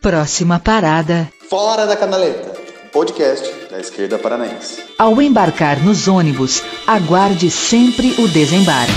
Próxima parada. Fora da Canaleta, podcast da esquerda paranaense. Ao embarcar nos ônibus, aguarde sempre o desembarque.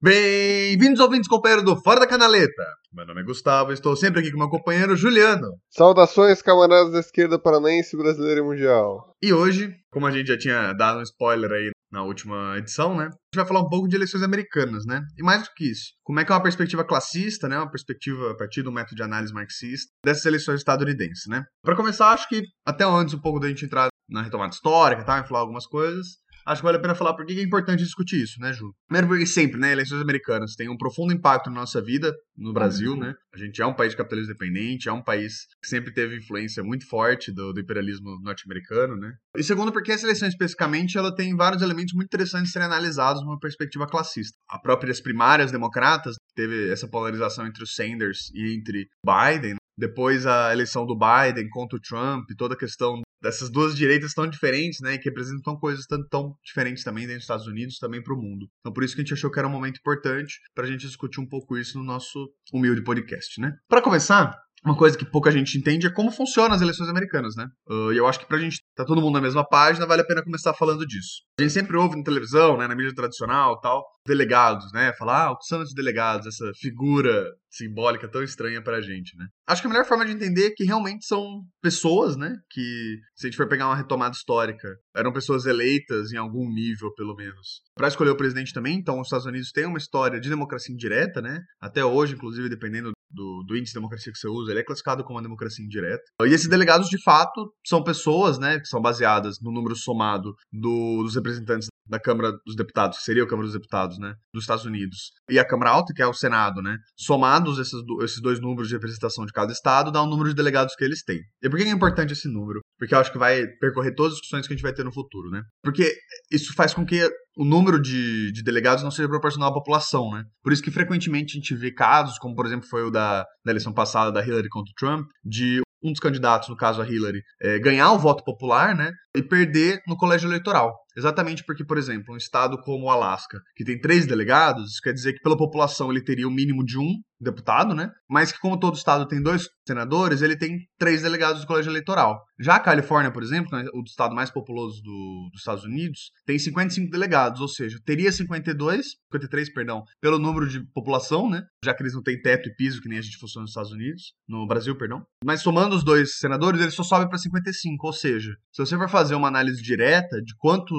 Bem-vindos ouvintes companheiros do Fora da Canaleta. Meu nome é Gustavo, estou sempre aqui com meu companheiro Juliano. Saudações, camaradas da esquerda paranaense, brasileira e mundial. E hoje, como a gente já tinha dado um spoiler aí na última edição, né? A gente vai falar um pouco de eleições americanas, né? E mais do que isso, como é que é uma perspectiva classista, né? Uma perspectiva a partir do método de análise marxista dessas eleições estadunidenses, né? Para começar, acho que até antes um pouco da gente entrar na retomada histórica, tá? E falar algumas coisas, acho que vale a pena falar por que é importante discutir isso, né, Ju? Primeiro porque sempre, né, eleições americanas têm um profundo impacto na nossa vida, no Brasil, né? A gente é um país de capitalismo dependente, é um país que sempre teve influência muito forte do, do imperialismo norte-americano, né? E segundo porque essa eleição especificamente, ela tem vários elementos muito interessantes de serem analisados numa perspectiva classista. A próprias primárias democratas teve essa polarização entre o Sanders e entre Biden, depois a eleição do Biden contra o Trump, toda a questão dessas duas direitas tão diferentes, né, que representam coisas tão, tão diferentes também dentro dos Estados Unidos, também para o mundo. Então por isso que a gente achou que era um momento importante para a gente discutir um pouco isso no nosso humilde podcast, né? Para começar, uma coisa que pouca gente entende é como funcionam as eleições americanas, né? Uh, e eu acho que pra gente tá todo mundo na mesma página, vale a pena começar falando disso. A gente sempre ouve na televisão, né, na mídia tradicional tal, delegados, né? Falar, ah, o que são esses delegados? Essa figura simbólica tão estranha pra gente, né? Acho que a melhor forma de entender é que realmente são pessoas, né? Que, se a gente for pegar uma retomada histórica, eram pessoas eleitas em algum nível, pelo menos. Para escolher o presidente também, então os Estados Unidos têm uma história de democracia indireta, né? Até hoje, inclusive, dependendo do, do, índice de democracia que você usa, ele é classificado como uma democracia indireta. E esses delegados, de fato, são pessoas, né, que são baseadas no número somado do, dos representantes da Câmara dos Deputados, que seria a Câmara dos Deputados, né, dos Estados Unidos, e a Câmara Alta, que é o Senado, né, somados esses, esses dois números de representação de cada estado, dá o número de delegados que eles têm. E por que é importante esse número? Porque eu acho que vai percorrer todas as discussões que a gente vai ter no futuro, né? Porque isso faz com que o número de, de delegados não seja proporcional à população, né? Por isso que frequentemente a gente vê casos, como por exemplo foi o da, da eleição passada da Hillary contra o Trump, de um dos candidatos, no caso a Hillary, é, ganhar o voto popular, né? E perder no colégio eleitoral. Exatamente porque, por exemplo, um estado como o Alasca, que tem três delegados, isso quer dizer que pela população ele teria o mínimo de um deputado, né? Mas que como todo estado tem dois senadores, ele tem três delegados do colégio eleitoral. Já a Califórnia, por exemplo, né, o estado mais populoso do, dos Estados Unidos, tem 55 delegados, ou seja, teria 52, 53, perdão, pelo número de população, né? Já que eles não têm teto e piso, que nem a gente funciona nos Estados Unidos, no Brasil, perdão. Mas somando os dois senadores, ele só sobe para 55, ou seja, se você for fazer uma análise direta de quanto,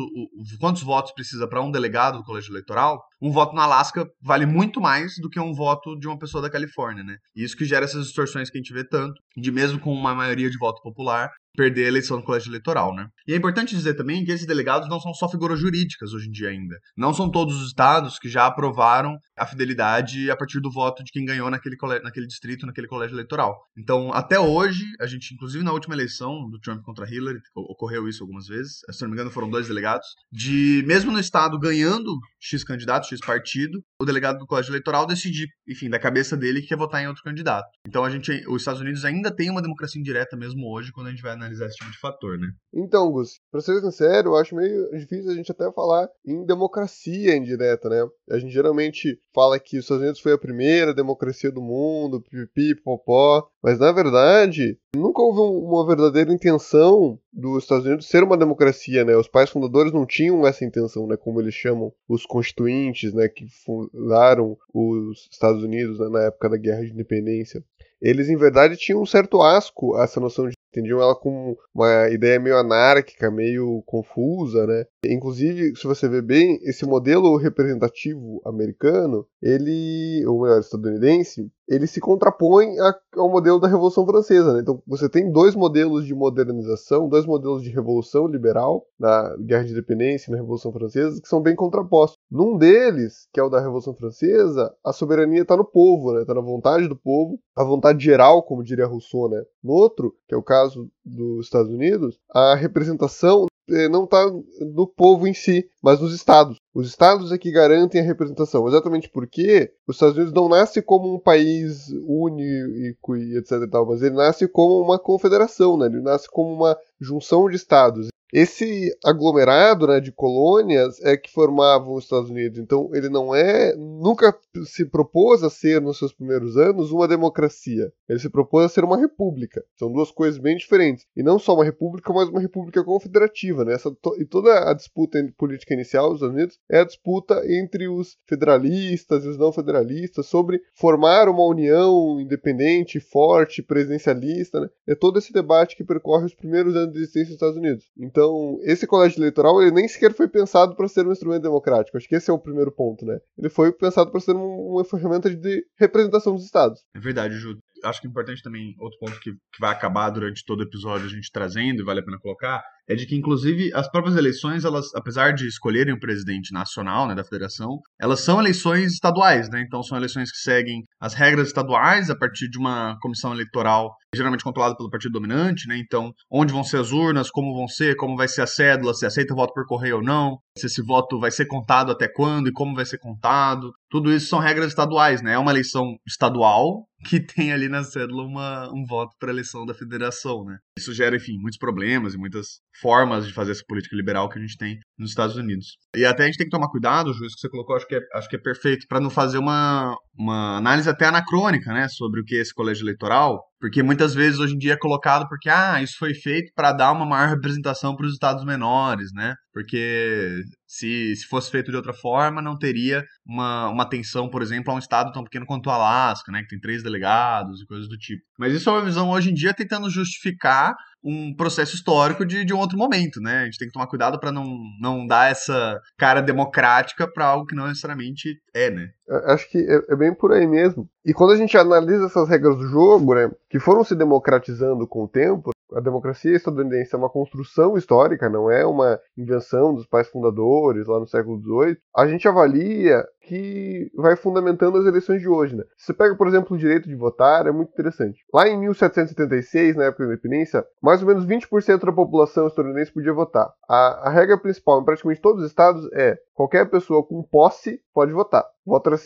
quantos votos precisa para um delegado do colégio eleitoral, um voto no Alasca vale muito mais do que um voto de uma pessoa da Califórnia, né? E isso que gera essas distorções que a gente vê tanto, de mesmo com uma maioria de voto popular, perder a eleição no colégio eleitoral, né? E é importante dizer também que esses delegados não são só figuras jurídicas hoje em dia ainda. Não são todos os estados que já aprovaram a fidelidade a partir do voto de quem ganhou naquele, naquele distrito, naquele colégio eleitoral. Então, até hoje, a gente, inclusive na última eleição do Trump contra Hillary, ocorreu isso algumas vezes, se não me engano foram dois delegados, de mesmo no estado ganhando X candidato, X partido, o delegado do colégio eleitoral decidir, enfim, da cabeça dele que quer votar em outro candidato. Então, a gente, os Estados Unidos ainda tem uma democracia indireta mesmo hoje, quando a gente vai analisar esse tipo de fator, né? Então, Gus, pra ser sincero, eu acho meio difícil a gente até falar em democracia indireta, né? A gente geralmente fala que os Estados Unidos foi a primeira democracia do mundo, pipi, popó, mas na verdade, nunca houve uma verdadeira intenção dos Estados Unidos ser uma democracia, né? Os pais fundadores não tinham essa intenção, né? Como eles chamam os constituintes, né? Que fundaram os Estados Unidos né? na época da Guerra de Independência. Eles, em verdade, tinham um certo asco a essa noção de entendiam ela como uma ideia meio anárquica, meio confusa, né? Inclusive, se você ver bem, esse modelo representativo americano, ele, ou melhor, estadunidense, ele se contrapõe ao modelo da Revolução Francesa. Né? Então, você tem dois modelos de modernização, dois modelos de revolução liberal, na Guerra de Independência e na Revolução Francesa, que são bem contrapostos. Num deles, que é o da Revolução Francesa, a soberania está no povo, está né? Tá na vontade do povo, a vontade geral, como diria Rousseau. Né? No outro, que é o caso dos Estados Unidos, a representação não está no povo em si, mas nos estados. Os estados é que garantem a representação, exatamente porque os Estados Unidos não nasce como um país único e etc e tal, mas ele nasce como uma confederação, né? ele nasce como uma junção de estados esse aglomerado né, de colônias é que formavam os Estados Unidos. Então ele não é, nunca se propôs a ser nos seus primeiros anos uma democracia. Ele se propôs a ser uma república. São duas coisas bem diferentes. E não só uma república, mas uma república confederativa. Né? Essa, to, e toda a disputa política inicial dos Estados Unidos é a disputa entre os federalistas e os não federalistas sobre formar uma união independente, forte, presidencialista. Né? É todo esse debate que percorre os primeiros anos de existência dos Estados Unidos. Então, esse colégio eleitoral ele nem sequer foi pensado para ser um instrumento democrático. Acho que esse é o primeiro ponto, né? Ele foi pensado para ser uma ferramenta de representação dos estados. É verdade, Ju acho que é importante também, outro ponto que, que vai acabar durante todo o episódio a gente trazendo, e vale a pena colocar, é de que, inclusive, as próprias eleições, elas, apesar de escolherem o presidente nacional, né, da federação, elas são eleições estaduais, né? Então são eleições que seguem as regras estaduais a partir de uma comissão eleitoral geralmente controlada pelo partido dominante, né? Então, onde vão ser as urnas, como vão ser, como vai ser a cédula, se aceita o voto por correio ou não, se esse voto vai ser contado até quando e como vai ser contado. Tudo isso são regras estaduais, né? É uma eleição estadual que tem ali na cédula uma, um voto para eleição da federação, né? Isso gera, enfim, muitos problemas e muitas formas de fazer essa política liberal que a gente tem nos Estados Unidos. E até a gente tem que tomar cuidado, juiz, que você colocou, acho que é, acho que é perfeito, para não fazer uma, uma análise até anacrônica, né, sobre o que é esse colégio eleitoral, porque muitas vezes hoje em dia é colocado porque, ah, isso foi feito para dar uma maior representação para os estados menores, né, porque se, se fosse feito de outra forma, não teria uma, uma atenção, por exemplo, a um estado tão pequeno quanto o Alasca, né, que tem três delegados e coisas do tipo. Mas isso é uma visão hoje em dia tentando justificar um processo histórico de, de um outro momento, né? A gente tem que tomar cuidado para não, não dar essa cara democrática para algo que não necessariamente é, né? Acho que é, é, bem por aí mesmo. E quando a gente analisa essas regras do jogo, né, que foram se democratizando com o tempo, a democracia estadunidense é uma construção histórica, não é uma invenção dos pais fundadores lá no século XVIII. A gente avalia que vai fundamentando as eleições de hoje. Né? Se você pega, por exemplo, o direito de votar, é muito interessante. Lá em 1776, na época da independência, mais ou menos 20% da população estadunidense podia votar. A, a regra principal em praticamente todos os estados é qualquer pessoa com posse pode votar. Voto era.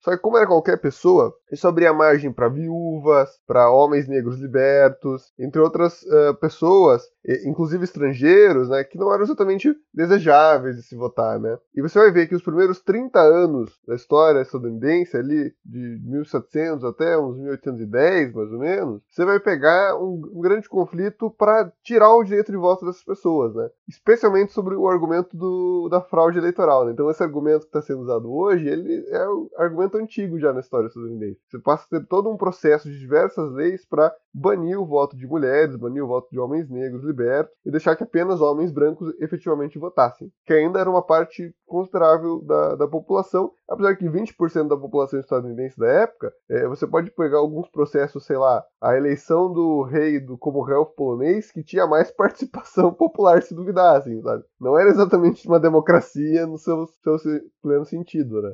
Só que como era qualquer pessoa, isso abria margem para viúvas, para homens negros libertos, entre outras uh, pessoas, inclusive estrangeiros, né, que não eram exatamente desejáveis de se votar, né? E você vai ver que os primeiros 30 anos da história estadunidense, ali de 1700 até uns 1810, mais ou menos, você vai pegar um, um grande conflito para tirar o direito de voto dessas pessoas, né? Especialmente sobre o argumento do, da fraude eleitoral, né? Então esse argumento que está sendo usado hoje, ele é o argumento antigo já na história estadunidense. Você passa a ter todo um processo de diversas leis para banir o voto de mulheres, banir o voto de homens negros libertos e deixar que apenas homens brancos efetivamente votassem, que ainda era uma parte considerável da, da população, apesar que 20% da população estadunidense da época, é, você pode pegar alguns processos, sei lá, a eleição do rei do Commonwealth polonês, que tinha mais participação popular, se duvidassem, sabe? Não era exatamente uma democracia no seu, seu pleno sentido, né?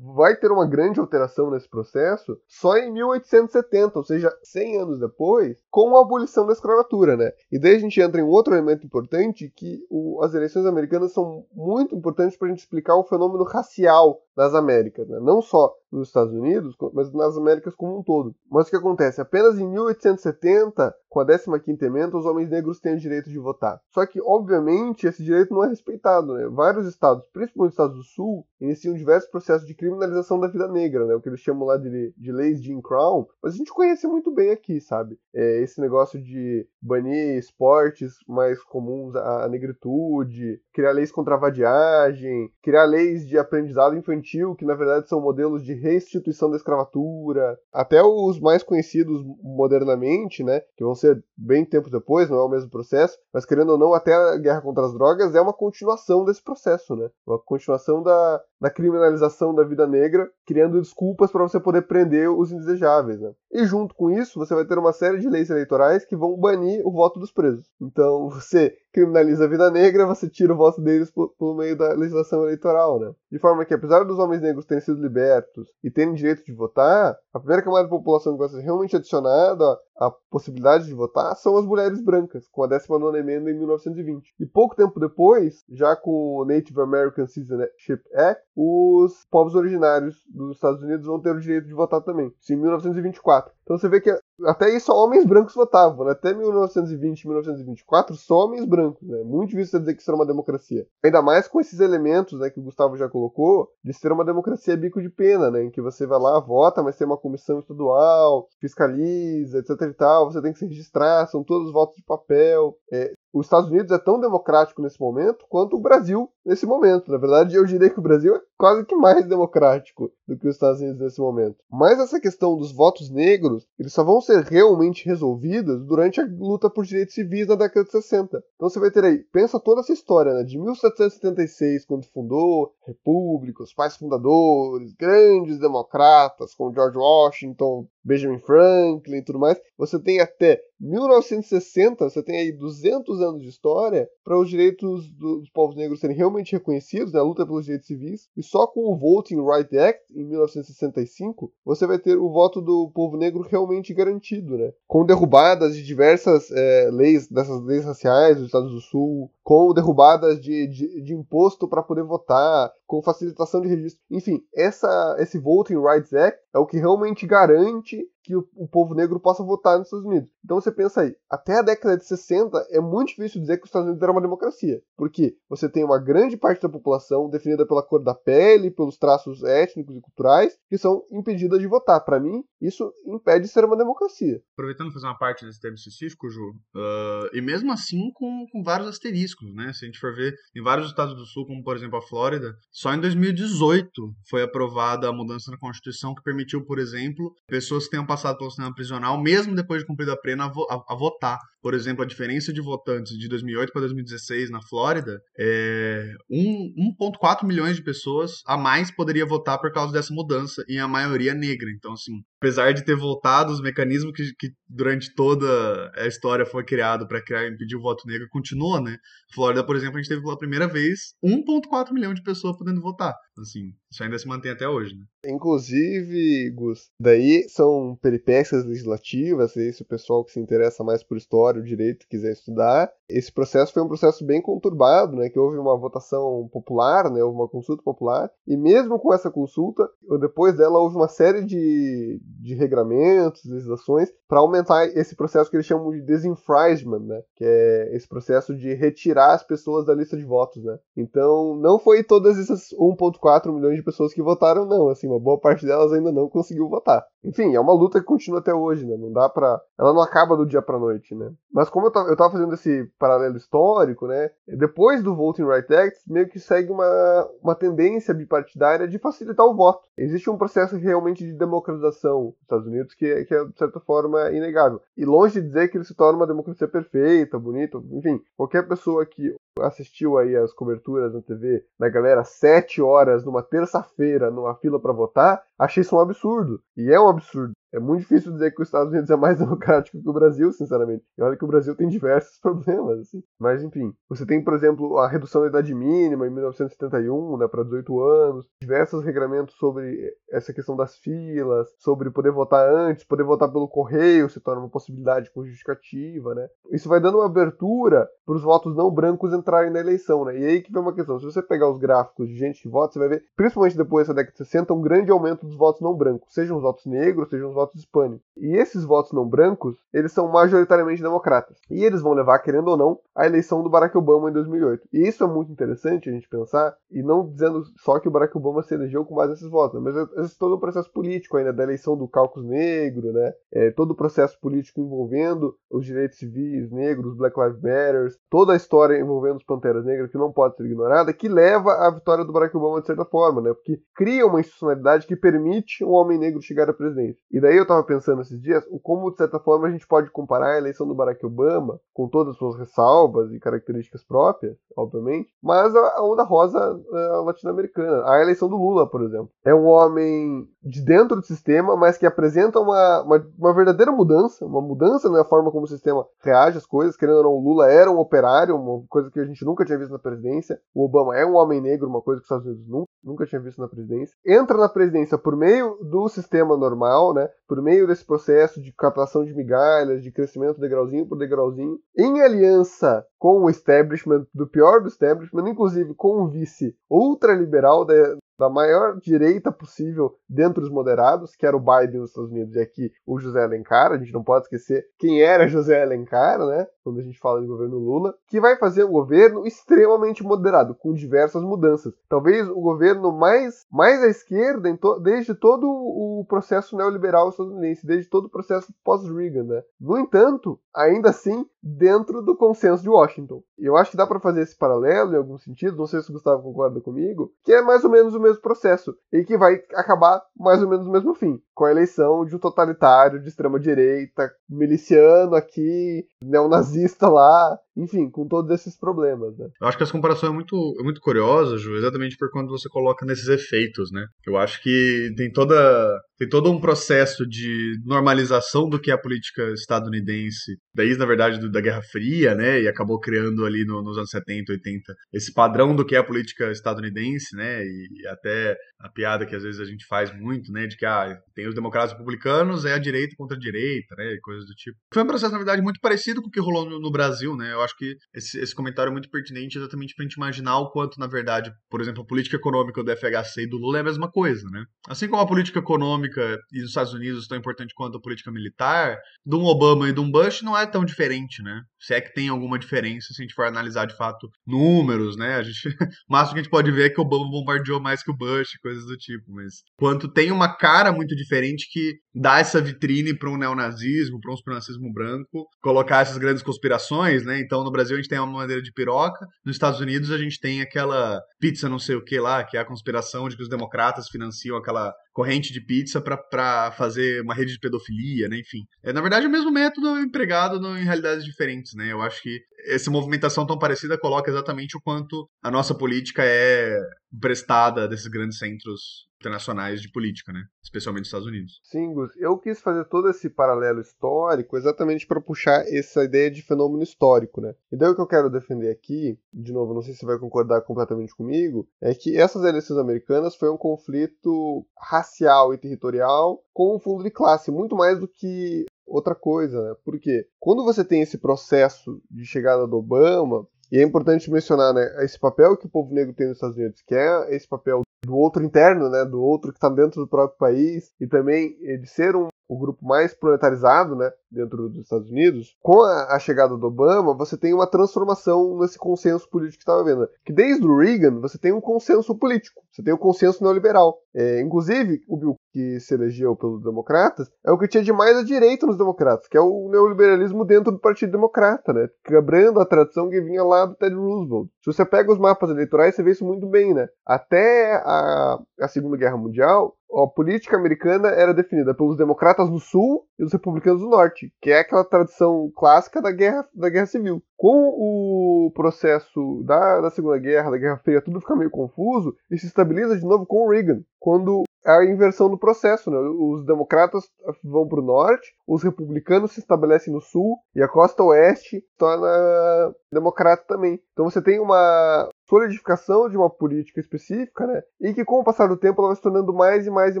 Vai ter uma grande alteração nesse processo só em 1870, ou seja, 100 anos depois, com a abolição da escravatura, né? E daí a gente entra em outro elemento importante, que o, as eleições americanas são muito importantes para a gente explicar o fenômeno racial das Américas, né? não só nos Estados Unidos, mas nas Américas como um todo. Mas o que acontece? Apenas em 1870, com a 15ª emenda, os homens negros têm o direito de votar. Só que, obviamente, esse direito não é respeitado. Né? Vários estados, principalmente os estados do Sul, iniciam diversos processos de criminalização da vida negra, né? o que eles chamam lá de, de leis Jim Crow, mas a gente conhece muito bem aqui, sabe? É esse negócio de banir esportes mais comuns à negritude, criar leis contra a vadiagem, criar leis de aprendizado infantil, que na verdade são modelos de restituição da escravatura, até os mais conhecidos modernamente, né, que vão ser bem tempos depois, não é o mesmo processo, mas querendo ou não, até a guerra contra as drogas é uma continuação desse processo, né, uma continuação da, da criminalização da vida negra, criando desculpas para você poder prender os indesejáveis, né. E junto com isso, você vai ter uma série de leis eleitorais que vão banir o voto dos presos. Então, você criminaliza a vida negra, você tira o voto deles por, por, meio da legislação eleitoral, né? De forma que, apesar dos homens negros terem sido libertos e terem direito de votar, a primeira camada da população que vai ser realmente adicionada a possibilidade de votar são as mulheres brancas, com a 19 emenda em 1920. E pouco tempo depois, já com o Native American Citizenship Act, os povos originários dos Estados Unidos vão ter o direito de votar também, isso em 1924. Então você vê que até só homens brancos votavam, né? Até 1920, 1924, só homens brancos, né? Muito difícil dizer que isso era uma democracia. Ainda mais com esses elementos, né, que o Gustavo já colocou, de ser uma democracia bico de pena, né? Em que você vai lá, vota, mas tem uma comissão estadual, fiscaliza, etc e tal, você tem que se registrar, são todos votos de papel. É, os Estados Unidos é tão democrático nesse momento quanto o Brasil nesse momento. Na verdade, eu diria que o Brasil é quase que mais democrático do que os Estados Unidos nesse momento. Mas essa questão dos votos negros, eles só vão ser realmente resolvidos durante a luta por direitos civis na década de 60. Então você vai ter aí, pensa toda essa história, né? De 1776, quando fundou República, os pais fundadores, grandes democratas, como George Washington, Benjamin Franklin e tudo mais, você tem até 1960, você tem aí 200 anos de história para os direitos dos povos negros serem realmente reconhecidos, né, a luta pelos direitos civis, e só com o Voting Rights Act, em 1965, você vai ter o voto do povo negro realmente garantido, né, com derrubadas de diversas é, leis, dessas leis raciais dos Estados do Sul, com derrubadas de, de, de imposto para poder votar, com facilitação de registro. Enfim, essa, esse Voting Rights Act é o que realmente garante que o, o, povo negro possa votar nos Estados Unidos. Então você pensa aí, até a década de 60 é muito difícil dizer que os Estados Unidos era uma democracia, porque você tem uma grande parte da população definida pela cor da pele, pelos traços étnicos e culturais, que são impedidas de votar. Para mim, isso impede de ser uma democracia. Aproveitando fazer uma parte desse termo específico, Ju, uh, e mesmo assim com, com vários asteriscos, né? Se a gente for ver em vários estados do Sul, como por exemplo a Flórida, só em 2018 foi aprovada a mudança na Constituição que permitiu, por exemplo, pessoas que tenham passado pelo sistema prisional, mesmo depois de cumprida a pena, a, votar. Por exemplo, a diferença de votantes de 2008 para 2016 na Flórida é 1,4 milhões de pessoas a mais poderia votar por causa dessa mudança, e a maioria negra. Então, assim, apesar de ter voltado, os mecanismos que, que durante toda a história foi criado para criar impedir o voto negro continua, né? Flórida, por exemplo, a gente teve pela primeira vez 1,4 milhão de pessoas podendo votar. Assim, isso ainda se mantém até hoje, né? Inclusive, Gus, daí são peripécias legislativas, esse o pessoal que se interessa mais por história, o direito, quiser estudar. Esse processo foi um processo bem conturbado, né? Que houve uma votação popular, né? Houve uma consulta popular, e mesmo com essa consulta, depois dela houve uma série de, de regramentos, legislações, para aumentar esse processo que eles chamam de desenfranchisement, né? Que é esse processo de retirar as pessoas da lista de votos, né? Então, não foi todas essas 1,4 milhões de pessoas que votaram, não. Assim, uma boa parte delas ainda não conseguiu votar. Enfim, é uma luta que continua até hoje, né? Não dá pra. Ela não acaba do dia pra noite, né? Mas como eu tava, eu tava fazendo esse paralelo histórico, né? Depois do Voting Rights Act, meio que segue uma, uma tendência bipartidária de facilitar o voto. Existe um processo realmente de democratização nos Estados Unidos que, que é, de certa forma, inegável. E longe de dizer que ele se torna uma democracia perfeita, bonita, enfim, qualquer pessoa que assistiu aí as coberturas na TV da galera sete horas numa terça-feira numa fila para votar, achei isso um absurdo. E é um absurdo. É muito difícil dizer que os Estados Unidos é mais democrático que o Brasil, sinceramente. E olha que o Brasil tem diversos problemas, assim. Mas, enfim, você tem, por exemplo, a redução da idade mínima em 1971, né, para 18 anos, diversos regramentos sobre essa questão das filas, sobre poder votar antes, poder votar pelo correio se torna uma possibilidade com justificativa, né. Isso vai dando uma abertura para os votos não brancos entrarem na eleição, né. E aí que vem uma questão, se você pegar os gráficos de gente que vota, você vai ver, principalmente depois dessa década de 60, um grande aumento dos votos não brancos, sejam os votos negros, sejam os votos hispânicos. E esses votos não brancos, eles são majoritariamente democratas. E eles vão levar, querendo ou não, a eleição do Barack Obama em 2008. E isso é muito interessante a gente pensar, e não dizendo só que o Barack Obama se elegeu com base nesses votos, né? mas existe todo o processo político ainda da eleição do caucus negro, né? É, todo o processo político envolvendo os direitos civis negros, Black Lives Matter, toda a história envolvendo os Panteras Negras que não pode ser ignorada, que leva à vitória do Barack Obama de certa forma, né? Porque cria uma institucionalidade que permite um homem negro chegar à presidência. E daí eu tava pensando esses dias o como, de certa forma, a gente pode comparar a eleição do Barack Obama, com todas as suas ressalvas e características próprias, obviamente, mas a onda rosa uh, latino-americana. A eleição do Lula, por exemplo. É um homem de dentro do sistema, mas que apresenta uma, uma, uma verdadeira mudança, uma mudança na forma como o sistema reage às coisas. Querendo ou não, o Lula era um operário, uma coisa que a gente nunca tinha visto na presidência. O Obama é um homem negro, uma coisa que os Estados Unidos nunca, nunca tinha visto na presidência. Entra na presidência por meio do sistema normal, né? Por meio desse processo de captação de migalhas, de crescimento degrauzinho por degrauzinho, em aliança com o establishment, do pior do establishment, inclusive com o vice ultraliberal da, da maior direita possível dentro dos moderados, que era o Biden nos Estados Unidos e aqui o José Alencar, a gente não pode esquecer quem era José Alencar, né, quando a gente fala de governo Lula, que vai fazer um governo extremamente moderado, com diversas mudanças. Talvez o governo mais, mais à esquerda to, desde todo o processo neoliberal estadunidense, desde todo o processo pós-Reagan, né. No entanto, ainda assim, dentro do consenso de Washington. Eu acho que dá para fazer esse paralelo em algum sentido, não sei se o Gustavo concorda comigo, que é mais ou menos o mesmo processo e que vai acabar mais ou menos no mesmo fim, com a eleição de um totalitário de extrema direita, miliciano aqui, neonazista lá, enfim, com todos esses problemas, né? Eu acho que essa comparação é muito, é muito curiosa, Ju, exatamente por quando você coloca nesses efeitos, né? Eu acho que tem toda tem todo um processo de normalização do que é a política estadunidense, desde, na verdade, do, da Guerra Fria, né? E acabou criando ali no, nos anos 70, 80, esse padrão do que é a política estadunidense, né? E, e, até a piada que às vezes a gente faz muito, né? De que ah, tem os democratas republicanos, é a direita contra a direita, né? E coisas do tipo. Foi um processo, na verdade, muito parecido com o que rolou no, no Brasil, né? Eu acho que esse, esse comentário é muito pertinente exatamente pra gente imaginar o quanto, na verdade, por exemplo, a política econômica do FHC e do Lula é a mesma coisa, né? Assim como a política econômica e dos Estados Unidos tão importante quanto a política militar, de um Obama e de um Bush não é tão diferente, né? Se é que tem alguma diferença, se a gente for analisar de fato números, né? A gente, o máximo que a gente pode ver é que o Obama bombardeou mais que o Bush, coisas do tipo, mas quanto tem uma cara muito diferente que dá essa vitrine para um neonazismo, para um supremacismo branco, colocar essas grandes conspirações, né? Então no Brasil a gente tem uma madeira de piroca, nos Estados Unidos a gente tem aquela pizza não sei o que lá, que é a conspiração de que os democratas financiam aquela corrente de pizza para fazer uma rede de pedofilia, né? Enfim. É, na verdade, é o mesmo método empregado no, em realidades diferentes, né? Eu acho que essa movimentação tão parecida coloca exatamente o quanto a nossa política é prestada desses grandes centros internacionais de política, né? Especialmente nos Estados Unidos. Sim, Gus. Eu quis fazer todo esse paralelo histórico exatamente para puxar essa ideia de fenômeno histórico, né? E daí o que eu quero defender aqui, de novo, não sei se você vai concordar completamente comigo, é que essas eleições americanas foi um conflito racial e territorial com um fundo de classe, muito mais do que outra coisa, né? Porque quando você tem esse processo de chegada do Obama, e é importante mencionar né, esse papel que o povo negro tem nos Estados Unidos, que é esse papel do outro interno, né, do outro que está dentro do próprio país, e também de ser um, o grupo mais proletarizado né, dentro dos Estados Unidos, com a, a, chegada do Obama, você tem uma transformação nesse consenso político que estava vendo. Que desde o Reagan você tem um consenso político, você tem um consenso neoliberal. É, inclusive, o Bill que se elegeu pelos democratas é o que tinha de mais à direita nos democratas, que é o neoliberalismo dentro do Partido Democrata, né? Quebrando a tradição que vinha lá do Ted Roosevelt. Se você pega os mapas eleitorais, você vê isso muito bem, né? Até a, a Segunda Guerra Mundial, a política americana era definida pelos democratas do sul e os republicanos do norte, que é aquela tradição clássica da guerra, da guerra civil. Com o processo da, da Segunda Guerra, da Guerra Fria, tudo fica meio confuso e se estabiliza de novo com o Reagan, quando a inversão do processo. Né? Os democratas vão para o norte, os republicanos se estabelecem no sul e a costa oeste torna democrata também. Então você tem uma solidificação de uma política específica, né? E que com o passar do tempo ela vai se tornando mais e mais e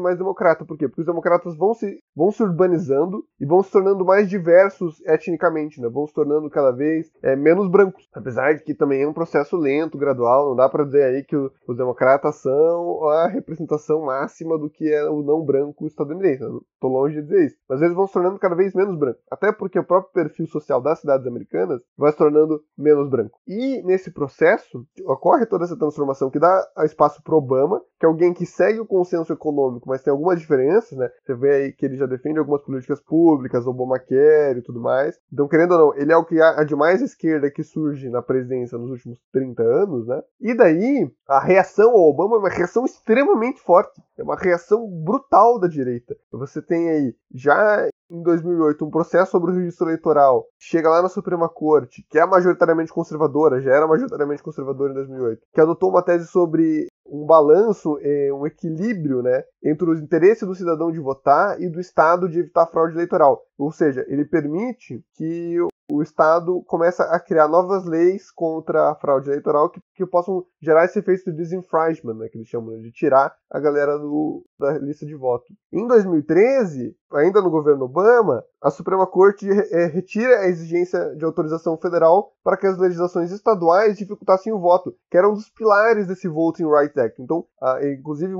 mais democrata. Por quê? Porque os democratas vão se, vão se urbanizando e vão se tornando mais diversos etnicamente, né? Vão se tornando cada vez é, menos brancos. Apesar de que também é um processo lento, gradual. Não dá para dizer aí que os democratas são a representação máxima do que é o não branco estadunidense. Né? Tô longe de dizer isso. Mas eles vão se tornando cada vez menos brancos. Até porque o próprio perfil social das cidades americanas vai se tornando menos branco. E nesse processo, ocorre toda essa transformação que dá espaço para Obama, que é alguém que segue o consenso econômico, mas tem algumas diferenças, né? Você vê aí que ele já defende algumas políticas públicas, Obamacare e tudo mais. Então, querendo ou não, ele é o que há de mais esquerda que surge na presidência nos últimos 30 anos, né? E daí, a reação ao Obama é uma reação extremamente forte. É uma reação brutal da direita. Você tem aí, já em 2008, um processo sobre o registro eleitoral, chega lá na Suprema Corte, que é majoritariamente conservadora, já era majoritariamente conservadora em 2008, que adotou uma tese sobre um balanço, é, um equilíbrio né, entre os interesses do cidadão de votar e do Estado de evitar fraude eleitoral. Ou seja, ele permite que o Estado comece a criar novas leis contra a fraude eleitoral que, que possam gerar esse efeito de disenfranchisement, né, que eles chamam, né, de tirar a galera do, da lista de voto. Em 2013, ainda no governo Obama, a Suprema Corte é, retira a exigência de autorização federal para que as legislações estaduais dificultassem o voto, que era um dos pilares desse Voting Rights Act. Então, inclusive,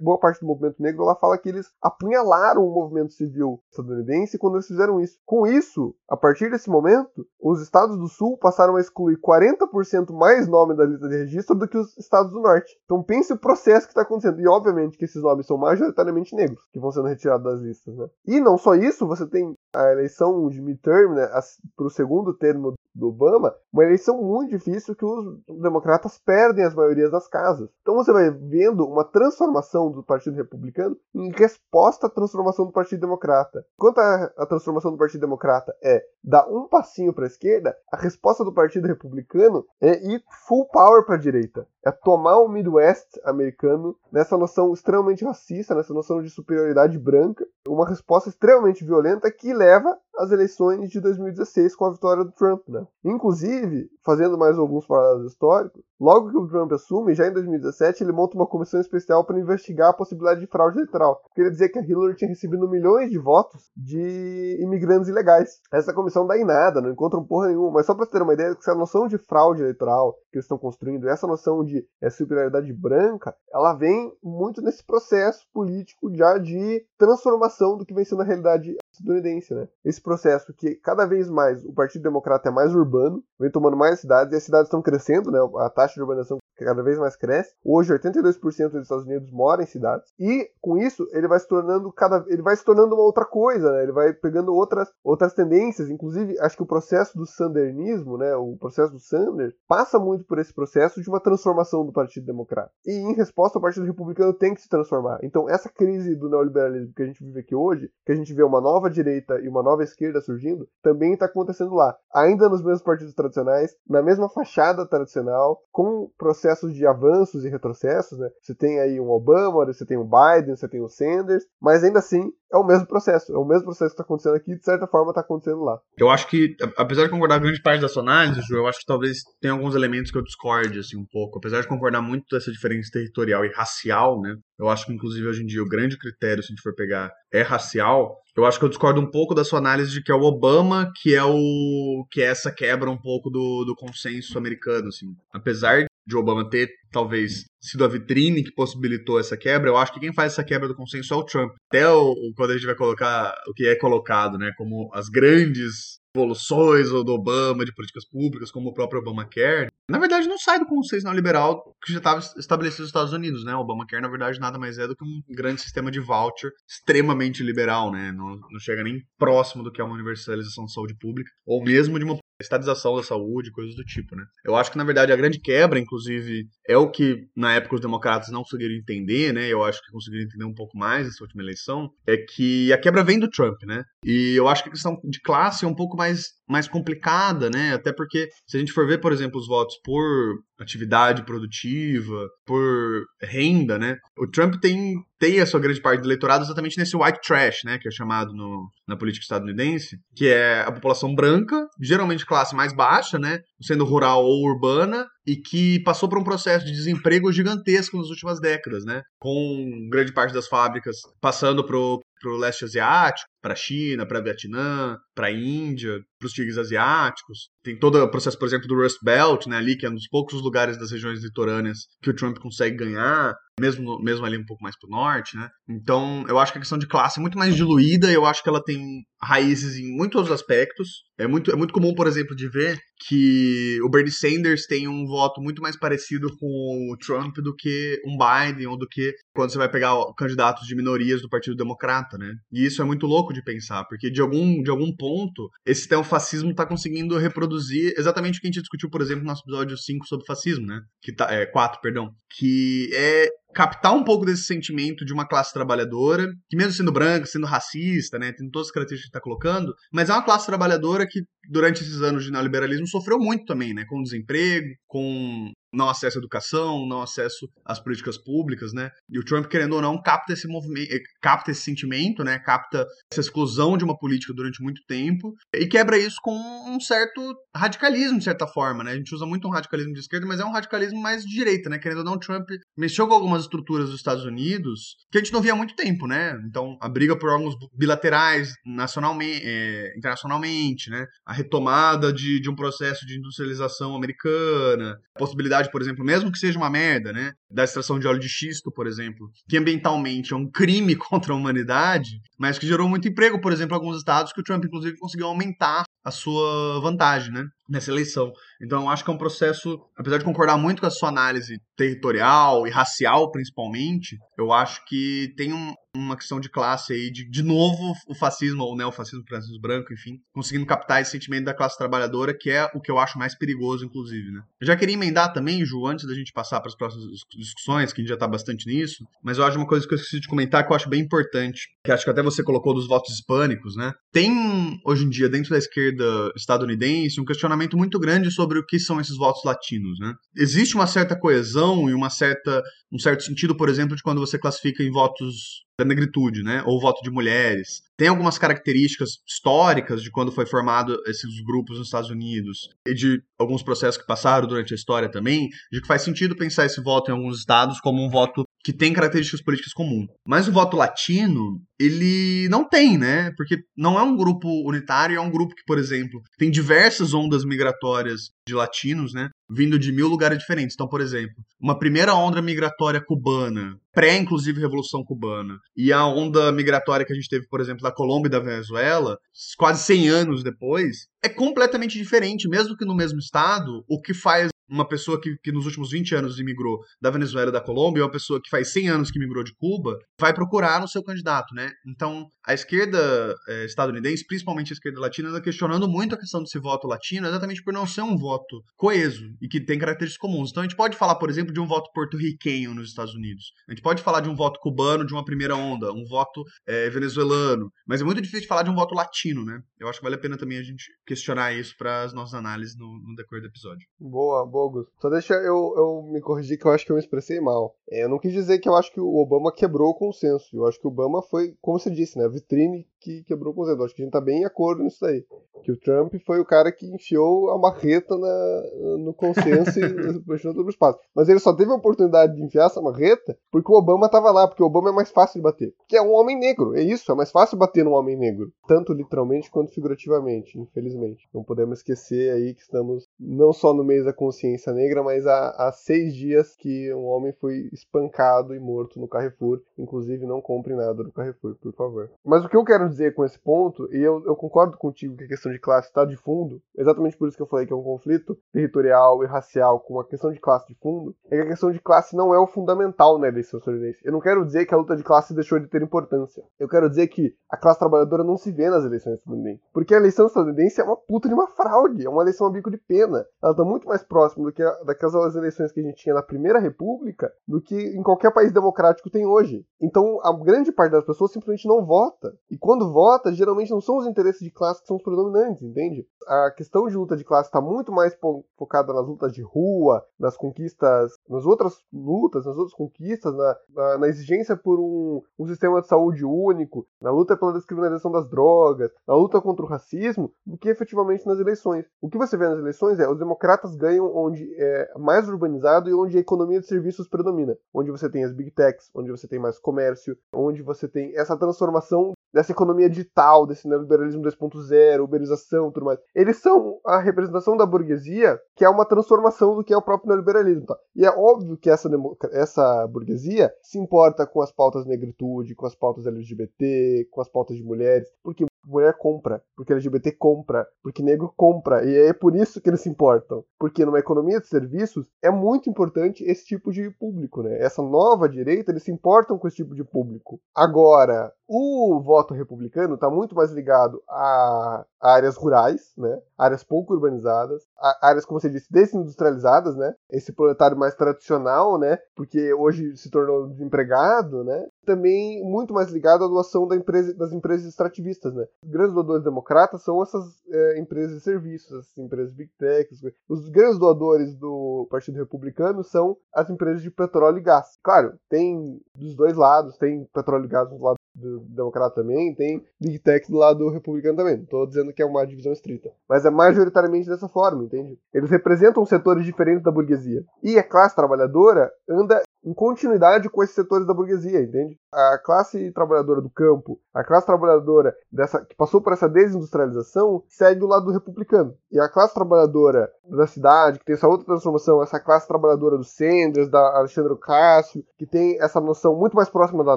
boa parte do movimento negro ela fala que eles apunhalaram o movimento civil estadunidense quando eles fizeram isso. Com isso, a partir desse momento, os estados do Sul passaram a excluir 40% mais nome da lista de registro do que os estados do Norte. Então, pense o processo que está acontecendo. E, obviamente, que esses nomes são majoritariamente negros que vão sendo retirados das listas. Né? E não só isso, você tem a eleição de midterm, né, para o segundo termo do Obama, uma eleição muito difícil que os democratas perdem as maiorias das casas. Então você vai vendo uma transformação do Partido Republicano em resposta à transformação do Partido Democrata. Enquanto a, a transformação do Partido Democrata é dar um passinho para a esquerda, a resposta do Partido Republicano é ir full power para a direita. É tomar o Midwest americano nessa noção extremamente racista, nessa noção de superioridade branca, uma resposta extremamente violenta que leva às eleições de 2016 com a vitória do Trump, né? Inclusive, fazendo mais alguns paralelos históricos, logo que o Trump assume, já em 2017, ele monta uma comissão especial para investigar a possibilidade de fraude eleitoral. Queria dizer que a Hillary tinha recebido milhões de votos de imigrantes ilegais. Essa comissão dá em nada, não encontra porra nenhuma, mas só para ter uma ideia, essa noção de fraude eleitoral que eles estão construindo, essa noção de é, superioridade branca, ela vem muito nesse processo político já de transformação do que vem sendo a realidade estadunidense, né? Esse processo que cada vez mais o Partido Democrata é mais urbano, vem tomando mais cidades e as cidades estão crescendo, né? A taxa de urbanização cada vez mais cresce. Hoje 82% dos Estados Unidos mora em cidades e com isso ele vai se tornando cada ele vai se tornando uma outra coisa, né? Ele vai pegando outras outras tendências, inclusive acho que o processo do sandernismo, né, o processo do Sanders passa muito por esse processo de uma transformação do Partido Democrata. E em resposta o Partido Republicano tem que se transformar. Então essa crise do neoliberalismo que a gente vive aqui hoje, que a gente vê uma nova direita e uma nova esquerda surgindo, também está acontecendo lá. Ainda nos mesmos partidos tradicionais, na mesma fachada tradicional, com processos de avanços e retrocessos, né? Você tem aí um Obama, você tem o Biden, você tem o Sanders, mas ainda assim é o mesmo processo. É o mesmo processo que está acontecendo aqui, de certa forma está acontecendo lá. Eu acho que, apesar de concordar com grande parte da sua análise, Ju, eu acho que talvez tenha alguns elementos que eu discorde assim, um pouco. Apesar de concordar muito dessa diferença territorial e racial, né? Eu acho que, inclusive, hoje em dia, o grande critério, se a gente for pegar, é racial. Eu acho que eu discordo um pouco da sua análise de que é o Obama que é o que é essa quebra um pouco do, do consenso americano, assim. Apesar de Obama ter talvez sido a vitrine que possibilitou essa quebra, eu acho que quem faz essa quebra do consenso é o Trump. Até o, quando a gente vai colocar o que é colocado, né, como as grandes evoluções do Obama de políticas públicas, como o próprio Obamacare, na verdade não sai do consenso neoliberal que já estava estabelecido nos Estados Unidos, né? O Obamacare, na verdade, nada mais é do que um grande sistema de voucher extremamente liberal, né? Não, não chega nem próximo do que é uma universalização da saúde pública, ou mesmo de uma estatização da saúde, coisas do tipo, né? Eu acho que, na verdade, a grande quebra, inclusive, é o que, na época, os democratas não conseguiram entender, né? Eu acho que conseguiram entender um pouco mais nessa última eleição, é que a quebra vem do Trump, né? E eu acho que a questão de classe é um pouco mais, mais complicada, né? Até porque, se a gente for ver, por exemplo, os votos por atividade produtiva, por renda, né? O Trump tem, tem a sua grande parte do eleitorado exatamente nesse white trash, né? Que é chamado no, na política estadunidense, que é a população branca, geralmente classe mais baixa, né? Sendo rural ou urbana, e que passou por um processo de desemprego gigantesco nas últimas décadas, né? Com grande parte das fábricas passando pro, pro leste asiático, para a China, para Vietnã, para a Índia, para os tigres asiáticos. Tem todo o processo, por exemplo, do Rust Belt, né, ali que é um dos poucos lugares das regiões litorâneas que o Trump consegue ganhar, mesmo, mesmo ali um pouco mais para o norte, né? Então, eu acho que a questão de classe é muito mais diluída, eu acho que ela tem raízes em muitos aspectos. É muito, é muito comum, por exemplo, de ver que o Bernie Sanders tem um voto muito mais parecido com o Trump do que um Biden ou do que quando você vai pegar candidatos de minorias do Partido Democrata, né? E isso é muito louco de pensar, porque de algum, de algum ponto esse teofascismo está conseguindo reproduzir exatamente o que a gente discutiu, por exemplo, no nosso episódio 5 sobre fascismo, né? Que tá, é, 4, perdão. Que é captar um pouco desse sentimento de uma classe trabalhadora, que mesmo sendo branca, sendo racista, né, tem todas as características que está colocando, mas é uma classe trabalhadora que durante esses anos de neoliberalismo sofreu muito também, né, com desemprego, com não acesso à educação, não acesso às políticas públicas, né? E o Trump, querendo ou não, capta esse movimento, eh, capta esse sentimento, né? Capta essa exclusão de uma política durante muito tempo e quebra isso com um certo radicalismo, de certa forma, né? A gente usa muito um radicalismo de esquerda, mas é um radicalismo mais de direita, né? Querendo ou não, o Trump mexeu com algumas estruturas dos Estados Unidos que a gente não via há muito tempo, né? Então, a briga por órgãos bilaterais, nacionalmente, é, internacionalmente, né? A retomada de, de um processo de industrialização americana, a possibilidade, por exemplo, mesmo que seja uma merda, né? Da extração de óleo de xisto, por exemplo, que ambientalmente é um crime contra a humanidade, mas que gerou muito emprego, por exemplo, em alguns estados que o Trump, inclusive, conseguiu aumentar a sua vantagem, né? Nessa eleição. Então, eu acho que é um processo, apesar de concordar muito com a sua análise territorial e racial, principalmente, eu acho que tem um, uma questão de classe aí, de, de novo, o fascismo, ou neofascismo, o fascismo branco, enfim, conseguindo captar esse sentimento da classe trabalhadora, que é o que eu acho mais perigoso, inclusive, né? Eu já queria emendar também, Ju, antes da gente passar para as próximas discussões, que a gente já está bastante nisso, mas eu acho uma coisa que eu esqueci de comentar que eu acho bem importante, que acho que até você colocou dos votos hispânicos, né? Tem, hoje em dia, dentro da esquerda estadunidense, um questionamento muito grande sobre o que são esses votos latinos, né? Existe uma certa coesão e uma certa, um certo sentido, por exemplo, de quando você classifica em votos da negritude, né? Ou voto de mulheres. Tem algumas características históricas de quando foi formado esses grupos nos Estados Unidos e de alguns processos que passaram durante a história também, de que faz sentido pensar esse voto em alguns estados como um voto que tem características políticas comuns. Mas o voto latino, ele não tem, né? Porque não é um grupo unitário, é um grupo que, por exemplo, tem diversas ondas migratórias de latinos, né? Vindo de mil lugares diferentes. Então, por exemplo, uma primeira onda migratória cubana, pré, inclusive, Revolução Cubana, e a onda migratória que a gente teve, por exemplo, da Colômbia e da Venezuela, quase 100 anos depois, é completamente diferente, mesmo que no mesmo estado, o que faz uma pessoa que, que nos últimos 20 anos imigrou da Venezuela e da Colômbia, e uma pessoa que faz 100 anos que imigrou de Cuba, vai procurar no seu candidato, né? Então, a esquerda é, estadunidense, principalmente a esquerda latina, está questionando muito a questão desse voto latino, exatamente por não ser um voto coeso e que tem características comuns. Então, a gente pode falar, por exemplo, de um voto porto-riquenho nos Estados Unidos. A gente pode falar de um voto cubano de uma primeira onda, um voto é, venezuelano, mas é muito difícil falar de um voto latino, né? Eu acho que vale a pena também a gente questionar isso para as nossas análises no, no decorrer do episódio. Boa, Augusto. Só deixa eu, eu me corrigir que eu acho que eu me expressei mal. É, eu não quis dizer que eu acho que o Obama quebrou o consenso. Eu acho que o Obama foi, como você disse, né, vitrine que quebrou o consenso. Eu acho que a gente tá bem em acordo nisso aí. Que o Trump foi o cara que enfiou a marreta na, no consenso e puxou todo o espaço. Mas ele só teve a oportunidade de enfiar essa marreta porque o Obama tava lá, porque o Obama é mais fácil de bater. Que é um homem negro, é isso, é mais fácil bater num homem negro. Tanto literalmente quanto figurativamente, infelizmente. Não podemos esquecer aí que estamos não só no mês da consciência negra, mas há, há seis dias que um homem foi espancado e morto no Carrefour. Inclusive, não compre nada do Carrefour, por favor. Mas o que eu quero dizer com esse ponto, e eu, eu concordo contigo que a questão de classe está de fundo, exatamente por isso que eu falei que é um conflito territorial e racial com a questão de classe de fundo, é que a questão de classe não é o fundamental na eleição estadunidense. Eu não quero dizer que a luta de classe deixou de ter importância. Eu quero dizer que a classe trabalhadora não se vê nas eleições estadunidenses. Porque a eleição estadunidense é uma puta de uma fraude, é uma eleição a bico de pena. Ela está muito mais próxima do que a, daquelas eleições que a gente tinha na Primeira República do que em qualquer país democrático tem hoje. Então, a grande parte das pessoas simplesmente não vota. E quando vota, geralmente não são os interesses de classe que são os predominantes, entende? A questão de luta de classe está muito mais focada nas lutas de rua, nas conquistas, nas outras lutas, nas outras conquistas, na, na, na exigência por um, um sistema de saúde único, na luta pela descriminalização das drogas, na luta contra o racismo, do que efetivamente nas eleições. O que você vê nas eleições é os democratas ganham onde é mais urbanizado e onde a economia de serviços predomina, onde você tem as big techs, onde você tem mais comércio, onde você tem essa transformação dessa economia digital, desse neoliberalismo 2.0, uberização, tudo mais. Eles são a representação da burguesia, que é uma transformação do que é o próprio neoliberalismo. Tá? E é óbvio que essa, essa burguesia se importa com as pautas negritude, com as pautas LGBT, com as pautas de mulheres, porque mulher compra, porque LGBT compra, porque negro compra, e é por isso que eles se importam. Porque numa economia de serviços é muito importante esse tipo de público, né? Essa nova direita, eles se importam com esse tipo de público. Agora, o voto republicano está muito mais ligado a áreas rurais, né? Áreas pouco urbanizadas, áreas, como você disse, desindustrializadas, né? Esse proletário mais tradicional, né? Porque hoje se tornou desempregado, né? Também muito mais ligado à doação da empresa, das empresas extrativistas, né? Os grandes doadores democratas são essas é, empresas de serviços, essas empresas big tech. Os grandes doadores do Partido Republicano são as empresas de petróleo e gás. Claro, tem dos dois lados, tem petróleo e gás do lado do democrata também, tem big tech do lado republicano também. Não estou dizendo que é uma divisão estrita, mas é majoritariamente dessa forma, entende? Eles representam setores diferentes da burguesia. E a classe trabalhadora anda em continuidade com esses setores da burguesia, entende? A classe trabalhadora do campo, a classe trabalhadora dessa, que passou por essa desindustrialização, segue o lado republicano. E a classe trabalhadora da cidade, que tem essa outra transformação, essa classe trabalhadora do Sanders, da Alexandre Cássio, que tem essa noção muito mais próxima da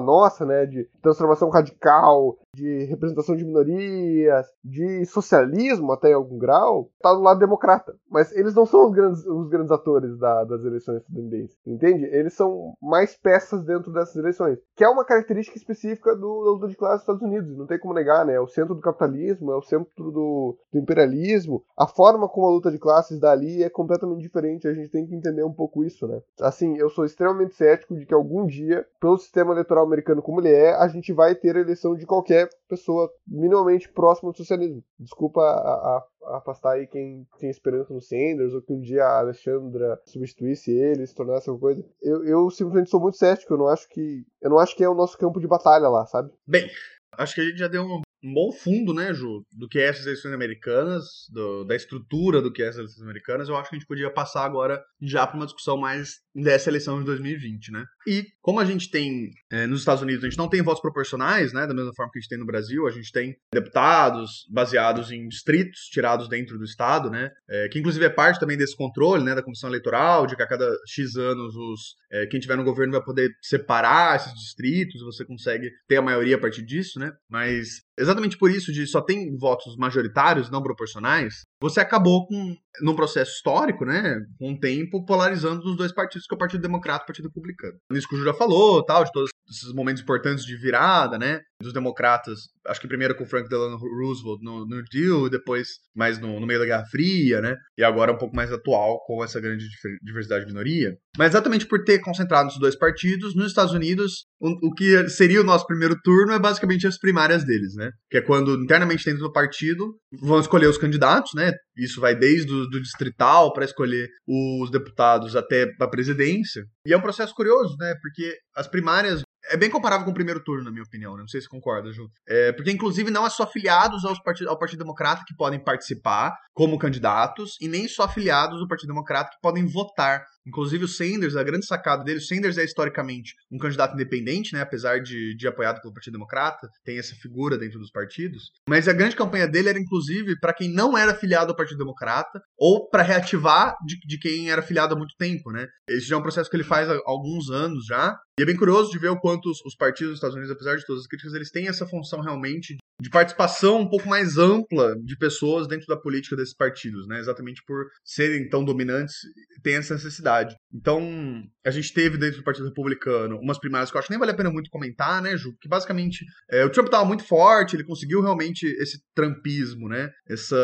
nossa, né, de transformação radical, de representação de minorias, de socialismo até em algum grau, está do lado democrata. Mas eles não são os grandes, os grandes atores da, das eleições estadunidenses, entende? Eles são mais peças dentro dessas eleições, que é uma característica específica do, da luta de classe dos Estados Unidos, não tem como negar, né? É o centro do capitalismo, é o centro do, do imperialismo, a forma como a luta de classes dali é completamente diferente, a gente tem que entender um pouco isso, né? Assim, eu sou extremamente cético de que algum dia, pelo sistema eleitoral americano como ele é, a gente vai ter eleição de qualquer pessoa minimamente próxima do socialismo. Desculpa a, a, afastar aí quem tem esperança no Sanders ou que um dia a Alexandra substituísse ele, se tornasse alguma coisa. Eu, eu simplesmente sou muito cético, eu não acho que eu não acho que é o nosso campo de batalha lá, sabe? Bem, acho que a gente já deu um um bom fundo, né, Ju, do que é essas eleições americanas, do, da estrutura do que é essas eleições americanas, eu acho que a gente podia passar agora já para uma discussão mais dessa eleição de 2020, né? E como a gente tem é, nos Estados Unidos, a gente não tem votos proporcionais, né, da mesma forma que a gente tem no Brasil, a gente tem deputados baseados em distritos tirados dentro do estado, né, é, que inclusive é parte também desse controle, né, da comissão eleitoral, de que a cada x anos os é, quem tiver no governo vai poder separar esses distritos, você consegue ter a maioria a partir disso, né? Mas exatamente por isso de só tem votos majoritários, não proporcionais, você acabou com, num processo histórico, né, com o tempo, polarizando os dois partidos, que é o Partido Democrata e o Partido Republicano. Isso que o já falou, tal, de todos esses momentos importantes de virada, né, dos democratas, acho que primeiro com Frank Delano Roosevelt no, no Deal, depois mais no, no, meio da Guerra Fria, né, e agora um pouco mais atual com essa grande diversidade de minoria. Mas exatamente por ter concentrado nos dois partidos, nos Estados Unidos, o, que seria o nosso primeiro turno é basicamente as primárias deles, né, que é quando internamente dentro do partido vão escolher os candidatos, né, isso vai desde o do distrital para escolher os deputados até a presidência. E é um processo curioso, né? Porque as primárias é bem comparável com o primeiro turno, na minha opinião. Né? Não sei se concorda, Ju. É, porque, inclusive, não é só afiliados aos part... ao Partido Democrata que podem participar como candidatos, e nem só afiliados do Partido Democrata que podem votar Inclusive o Sanders, a grande sacada dele, o Sanders é historicamente um candidato independente, né, apesar de, de apoiado pelo Partido Democrata, tem essa figura dentro dos partidos. Mas a grande campanha dele era inclusive para quem não era afiliado ao Partido Democrata ou para reativar de, de quem era afiliado há muito tempo, né? Esse já é um processo que ele faz há alguns anos já. E é bem curioso de ver o quanto os, os partidos dos Estados Unidos, apesar de todas as críticas, eles têm essa função realmente de participação um pouco mais ampla de pessoas dentro da política desses partidos, né? Exatamente por serem tão dominantes, tem essa necessidade. Então, a gente teve dentro do Partido Republicano umas primárias que eu acho que nem vale a pena muito comentar, né, Ju? Que basicamente é, o Trump estava muito forte, ele conseguiu realmente esse trumpismo, né? Essa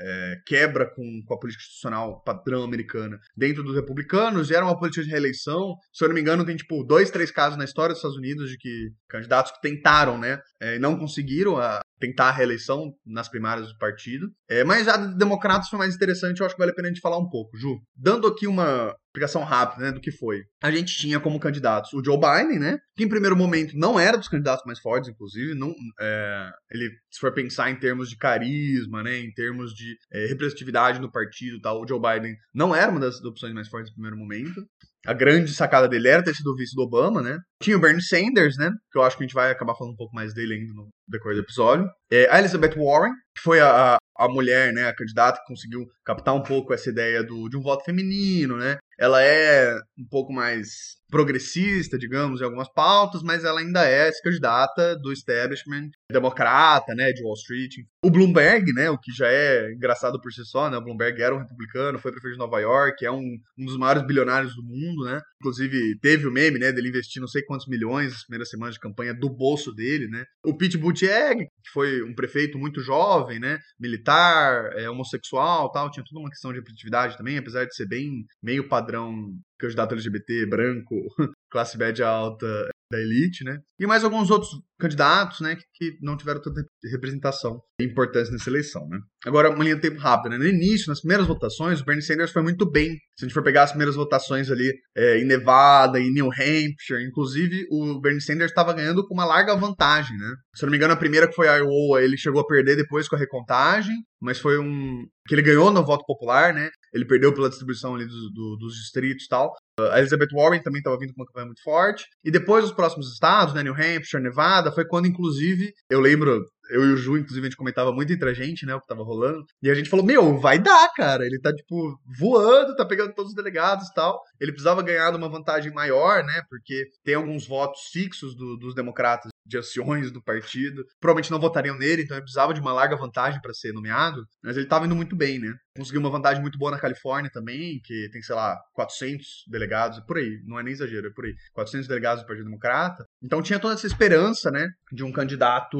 é, quebra com, com a política institucional padrão americana dentro dos republicanos, e era uma política de reeleição. Se eu não me engano, tem tipo dois, três casos na história dos Estados Unidos de que candidatos que tentaram, né, é, não conseguiram a, tentar a reeleição nas primárias do partido. É, mas a Democratas foi mais interessante, eu acho que vale a pena a gente falar um pouco. Ju, dando aqui uma explicação rápida né, do que foi. A gente tinha como candidatos o Joe Biden, né? Que em primeiro momento não era dos candidatos mais fortes, inclusive. Não, é, ele, se for pensar em termos de carisma, né? Em termos de é, representatividade no partido tal, o Joe Biden não era uma das opções mais fortes no primeiro momento. A grande sacada dele era ter sido vice do Obama, né? Tinha o Bernie Sanders, né? Que eu acho que a gente vai acabar falando um pouco mais dele ainda no decorrer do episódio. É, a Elizabeth Warren, que foi a, a mulher, né, a candidata que conseguiu captar um pouco essa ideia do, de um voto feminino, né? Ela é um pouco mais progressista, digamos, em algumas pautas, mas ela ainda é candidata do establishment democrata, né, de Wall Street. O Bloomberg, né, o que já é engraçado por si só, né, o Bloomberg era um republicano, foi prefeito de Nova York, é um, um dos maiores bilionários do mundo, né, inclusive teve o meme, né, dele investir não sei quantos milhões nas primeiras semanas de campanha do bolso dele, né. O Pete Buttigieg, que foi um prefeito muito jovem, né, militar, é, homossexual, tal, tinha toda uma questão de representatividade também, apesar de ser bem meio padrão candidato LGBT, branco, classe média alta, da elite, né? E mais alguns outros candidatos, né, que, que não tiveram tanta representação e importância nessa eleição, né? Agora, uma linha de tempo rápida, né? No início, nas primeiras votações, o Bernie Sanders foi muito bem. Se a gente for pegar as primeiras votações ali é, em Nevada, em New Hampshire, inclusive, o Bernie Sanders estava ganhando com uma larga vantagem, né? Se eu não me engano, a primeira que foi Iowa, ele chegou a perder depois com a recontagem, mas foi um que ele ganhou no voto popular, né? Ele perdeu pela distribuição ali do, do, dos distritos e tal. A Elizabeth Warren também estava vindo com uma campanha muito forte. E depois os próximos estados, né, New Hampshire, Nevada, foi quando, inclusive, eu lembro, eu e o Ju, inclusive, a gente comentava muito entre a gente, né, o que tava rolando. E a gente falou, meu, vai dar, cara. Ele tá, tipo, voando, tá pegando todos os delegados e tal. Ele precisava ganhar uma vantagem maior, né, porque tem alguns votos fixos do, dos democratas de anciões do partido. Provavelmente não votariam nele, então ele precisava de uma larga vantagem para ser nomeado. Mas ele estava indo muito bem, né? Conseguiu uma vantagem muito boa na Califórnia também, que tem, sei lá, 400 delegados, por aí, não é nem exagero, é por aí, 400 delegados do Partido Democrata. Então tinha toda essa esperança, né, de um candidato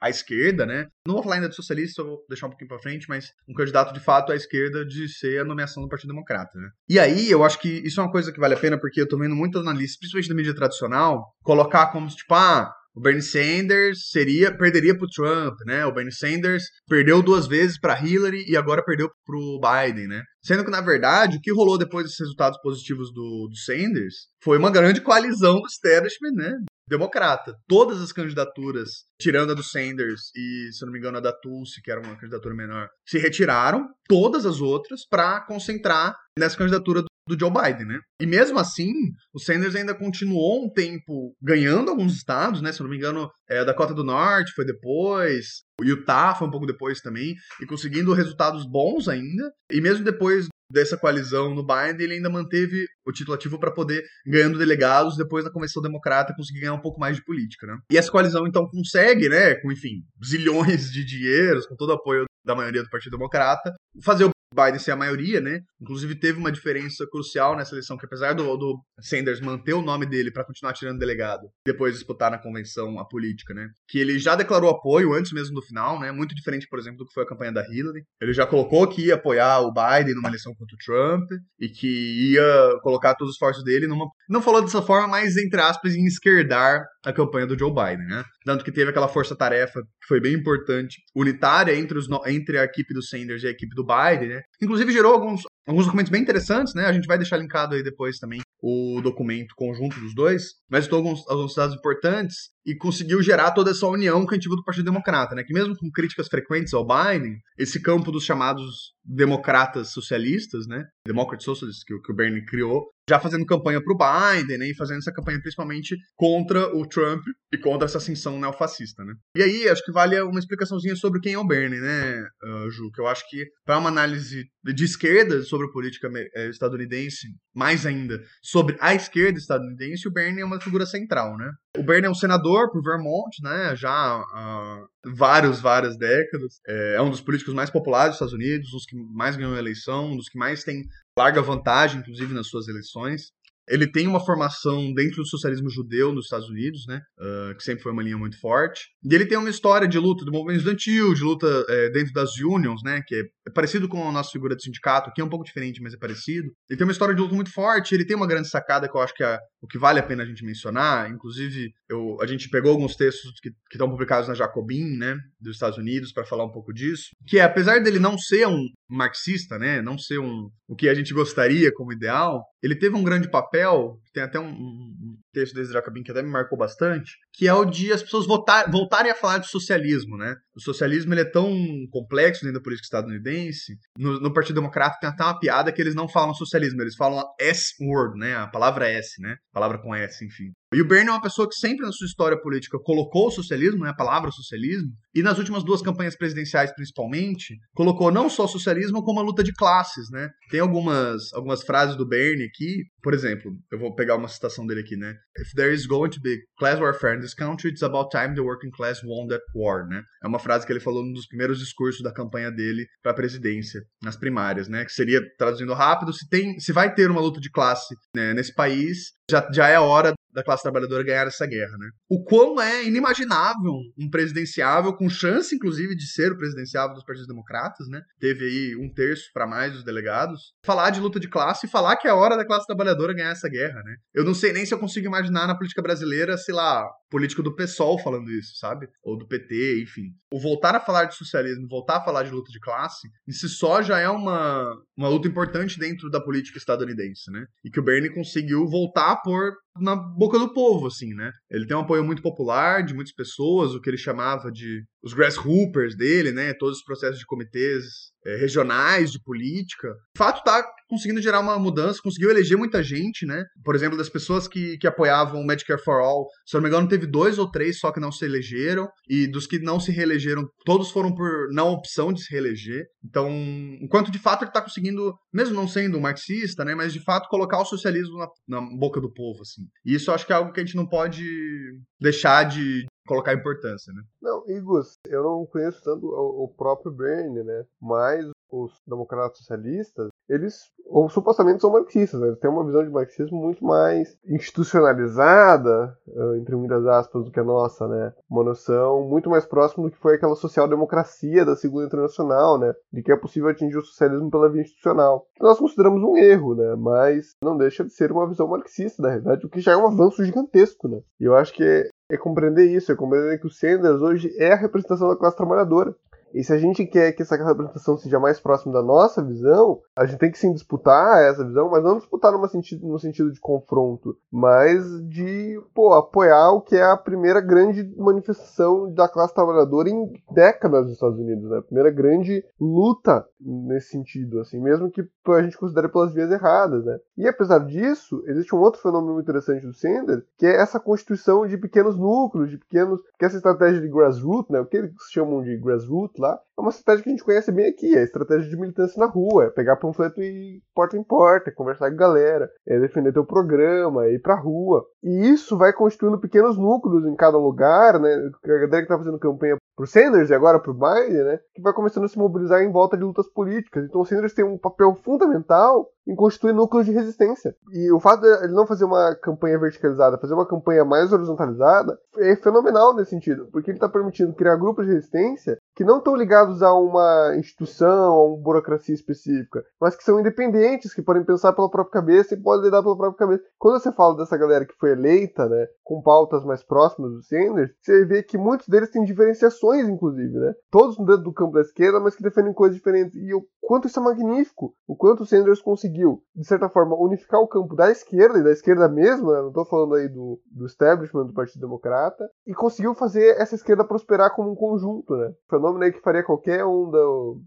à esquerda, né? Não vou falar ainda de socialista, vou deixar um pouquinho para frente, mas um candidato de fato à esquerda de ser a nomeação do Partido Democrata, né? E aí eu acho que isso é uma coisa que vale a pena, porque eu tô vendo muitos analistas, principalmente da mídia tradicional, colocar como tipo, ah, o Bernie Sanders seria perderia para o Trump, né? O Bernie Sanders perdeu duas vezes para Hillary e agora perdeu para o Biden, né? Sendo que, na verdade, o que rolou depois desses resultados positivos do, do Sanders foi uma grande coalizão do establishment, né? Democrata. Todas as candidaturas, tirando a do Sanders e, se não me engano, a da Tulsi, que era uma candidatura menor, se retiraram, todas as outras, para concentrar nessa candidatura do Joe Biden, né? E mesmo assim, o Sanders ainda continuou um tempo ganhando alguns estados, né? Se eu não me engano, é, Dakota do Norte foi depois, o Utah foi um pouco depois também, e conseguindo resultados bons ainda. E mesmo depois dessa coalizão no Biden, ele ainda manteve o título ativo para poder ganhando delegados depois da convenção democrata conseguir ganhar um pouco mais de política, né? E essa coalizão então consegue, né, com enfim, zilhões de dinheiros, com todo o apoio da maioria do Partido Democrata, fazer o Biden ser a maioria, né? Inclusive teve uma diferença crucial nessa eleição, que apesar do, do Sanders manter o nome dele para continuar tirando delegado, depois disputar na convenção a política, né? Que ele já declarou apoio antes mesmo do final, né? Muito diferente, por exemplo, do que foi a campanha da Hillary. Ele já colocou que ia apoiar o Biden numa eleição contra o Trump e que ia colocar todos os esforços dele numa. Não falou dessa forma, mas entre aspas, em esquerdar a campanha do Joe Biden, né? Tanto que teve aquela força-tarefa que foi bem importante, unitária entre, os, entre a equipe do Sanders e a equipe do Biden, né? Inclusive gerou alguns, alguns documentos bem interessantes, né? A gente vai deixar linkado aí depois também o documento conjunto dos dois, mas estou alguns, alguns dados importantes e conseguiu gerar toda essa união com a antigo do Partido Democrata, né? Que mesmo com críticas frequentes ao Biden, esse campo dos chamados democratas socialistas, né? Democrat Socialists que, que o Bernie criou, já fazendo campanha para o Biden, né? E fazendo essa campanha principalmente contra o Trump e contra essa ascensão neofascista, né? E aí, acho que vale uma explicaçõezinha sobre quem é o Bernie, né, uh, Ju? Que eu acho que para uma análise de esquerda sobre a política eh, estadunidense, mais ainda sobre a esquerda estadunidense, o Bernie é uma figura central, né? O Bernie é um senador por Vermont, né? Já há vários, várias décadas. É, é um dos políticos mais populares dos Estados Unidos, um dos que mais ganhou a eleição, um dos que mais tem larga vantagem, inclusive, nas suas eleições. Ele tem uma formação dentro do socialismo judeu nos Estados Unidos, né? Uh, que sempre foi uma linha muito forte. E ele tem uma história de luta do movimento estudantil, de luta é, dentro das unions, né? Que é, parecido com a nossa figura de sindicato, que é um pouco diferente, mas é parecido. Ele tem uma história de luta muito forte, ele tem uma grande sacada que eu acho que é o que vale a pena a gente mencionar. Inclusive, eu, a gente pegou alguns textos que, que estão publicados na Jacobin, né? Dos Estados Unidos, para falar um pouco disso. Que é, apesar dele não ser um marxista, né? Não ser um, o que a gente gostaria como ideal, ele teve um grande papel, tem até um, um texto desse Jacobin que até me marcou bastante, que é o de as pessoas votar, voltarem a falar de socialismo, né? O socialismo ele é tão complexo dentro da política estadunidense. No, no Partido Democrata tem até uma piada que eles não falam socialismo, eles falam S-word, né? A palavra S, né? A palavra com S, enfim. E o Bernie é uma pessoa que sempre na sua história política colocou o socialismo, né, a palavra socialismo, e nas últimas duas campanhas presidenciais principalmente, colocou não só o socialismo como a luta de classes, né? Tem algumas, algumas frases do Bernie aqui, por exemplo, eu vou pegar uma citação dele aqui, né? If there is going to be class warfare in this country, it's about time the working class won that war, né? É uma frase que ele falou num dos primeiros discursos da campanha dele para a presidência, nas primárias, né? Que seria, traduzindo rápido, se tem, se vai ter uma luta de classe né, nesse país, já, já é hora da classe trabalhadora ganhar essa guerra, né? O quão é inimaginável um presidenciável, com chance, inclusive, de ser o presidenciável dos partidos democratas, né? Teve aí um terço para mais dos delegados. Falar de luta de classe e falar que é hora da classe trabalhadora ganhar essa guerra, né? Eu não sei nem se eu consigo imaginar na política brasileira, sei lá, político do PSOL falando isso, sabe? Ou do PT, enfim. O voltar a falar de socialismo, voltar a falar de luta de classe, em si só já é uma, uma luta importante dentro da política estadunidense, né? E que o Bernie conseguiu voltar a upward na boca do povo, assim, né? Ele tem um apoio muito popular de muitas pessoas, o que ele chamava de os grasshoppers dele, né? Todos os processos de comitês é, regionais de política. De fato, tá conseguindo gerar uma mudança, conseguiu eleger muita gente, né? Por exemplo, das pessoas que, que apoiavam o Medicare for All, se não me engano, teve dois ou três só que não se elegeram, e dos que não se reelegeram, todos foram por não opção de se reeleger. Então, enquanto de fato ele tá conseguindo, mesmo não sendo um marxista, né? Mas de fato colocar o socialismo na, na boca do povo, assim. E isso acho que é algo que a gente não pode deixar de, colocar importância, né? Não, Igor, eu não conheço tanto o próprio Bernie, né? Mas os democratas socialistas, eles ou supostamente são marxistas, né? eles têm uma visão de marxismo muito mais institucionalizada, eh, entre muitas aspas, do que a nossa, né? Uma noção muito mais próxima do que foi aquela social-democracia da Segunda Internacional, né? De que é possível atingir o socialismo pela via institucional. Nós consideramos um erro, né? Mas não deixa de ser uma visão marxista da realidade, o que já é um avanço gigantesco, né? E eu acho que é compreender isso, é compreender que o Sanders hoje é a representação da classe trabalhadora. E se a gente quer que essa representação seja mais próxima da nossa visão, a gente tem que sim disputar essa visão, mas não disputar numa sentido, no sentido de confronto, mas de pô, apoiar o que é a primeira grande manifestação da classe trabalhadora em décadas nos Estados Unidos, né? A primeira grande luta nesse sentido, assim, mesmo que a gente considere pelas vias erradas, né? E apesar disso, existe um outro fenômeno interessante do Sanders, que é essa constituição de pequenos núcleos, de pequenos, que é essa estratégia de grassroots, né? O que eles chamam de grassroots lá, é uma estratégia que a gente conhece bem aqui, é a estratégia de militância na rua, é pegar panfleto e porta em porta, conversar com a galera, é defender teu programa, é ir pra rua. E isso vai constituindo pequenos núcleos em cada lugar, né? A galera que tá fazendo campanha pro Sanders e agora pro Biden, né? Que vai começando a se mobilizar em volta de lutas políticas. Então o Sanders tem um papel fundamental em constituir núcleos de resistência. E o fato de ele não fazer uma campanha verticalizada, fazer uma campanha mais horizontalizada, é fenomenal nesse sentido, porque ele está permitindo criar grupos de resistência que não estão ligados a uma instituição, a uma burocracia específica, mas que são independentes, que podem pensar pela própria cabeça e podem lidar pela própria cabeça. Quando você fala dessa galera que foi eleita, né, com pautas mais próximas do Sanders, você vê que muitos deles têm diferenciações, inclusive, né? Todos dentro do campo da esquerda, mas que defendem coisas diferentes. E o quanto isso é magnífico, o quanto o Sanders conseguiu, de certa forma, unificar o campo da esquerda e da esquerda mesmo, né? não estou falando aí do, do establishment do Partido Democrata, e conseguiu fazer essa esquerda prosperar como um conjunto, né? Fenômeno aí que faria qualquer um,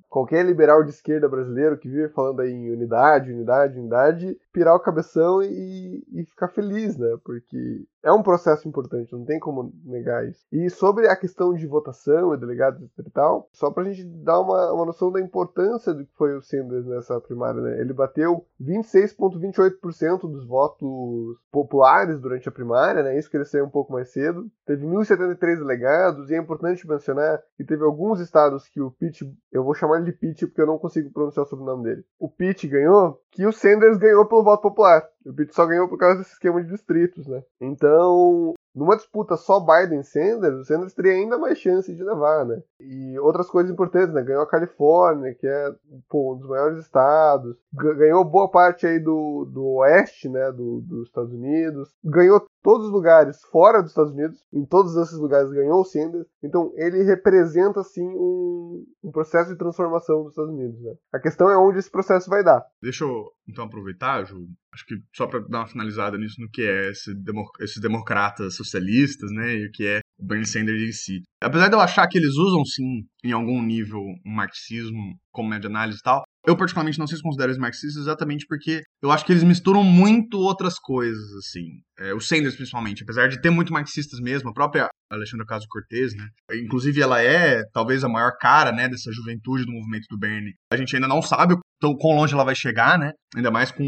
qualquer liberal de esquerda brasileiro que vive falando aí em unidade, unidade, unidade, pirar o cabeção e, e ficar feliz, né? Porque é um processo importante, não tem como negar isso. E sobre a questão de votação e delegados e tal, só pra gente dar uma, uma noção da importância do que foi o Sanders nessa primária, né? Ele bateu 26,28% dos votos populares durante a primária, né? Isso cresceu um pouco mais cedo. Teve 1.073 delegados, e é importante mencionar que teve alguns estados que o Pitt, eu vou chamar ele de Pitt porque eu não consigo pronunciar o sobrenome dele. O Pitt ganhou, que o Sanders ganhou pelo voto popular. O Pitt só ganhou por causa desse esquema de distritos, né? Então, numa disputa só Biden-Sanders, o Sanders teria ainda mais chance de levar, né? E outras coisas importantes, né? Ganhou a Califórnia, que é pô, um dos maiores estados. Ganhou boa parte aí do, do oeste, né? Do, dos Estados Unidos. Ganhou todos os lugares fora dos Estados Unidos. Em todos esses lugares ganhou o Sanders. Então ele representa, assim, um, um processo de transformação dos Estados Unidos, né? A questão é onde esse processo vai dar. Deixa eu, então, aproveitar, Ju. Acho que só para dar uma finalizada nisso no que é esse esses democratas socialistas, né? E o que é o Bernie Sanders em si. Apesar de eu achar que eles usam, sim, em algum nível, um marxismo como média análise e tal, eu particularmente não sei se considero eles marxistas exatamente porque eu acho que eles misturam muito outras coisas, assim. É, o Sanders, principalmente, apesar de ter muito marxistas mesmo, a própria Alexandra Caso Cortez, né? Inclusive, ela é talvez a maior cara, né, dessa juventude do movimento do Bernie. A gente ainda não sabe o quão longe ela vai chegar, né? Ainda mais com,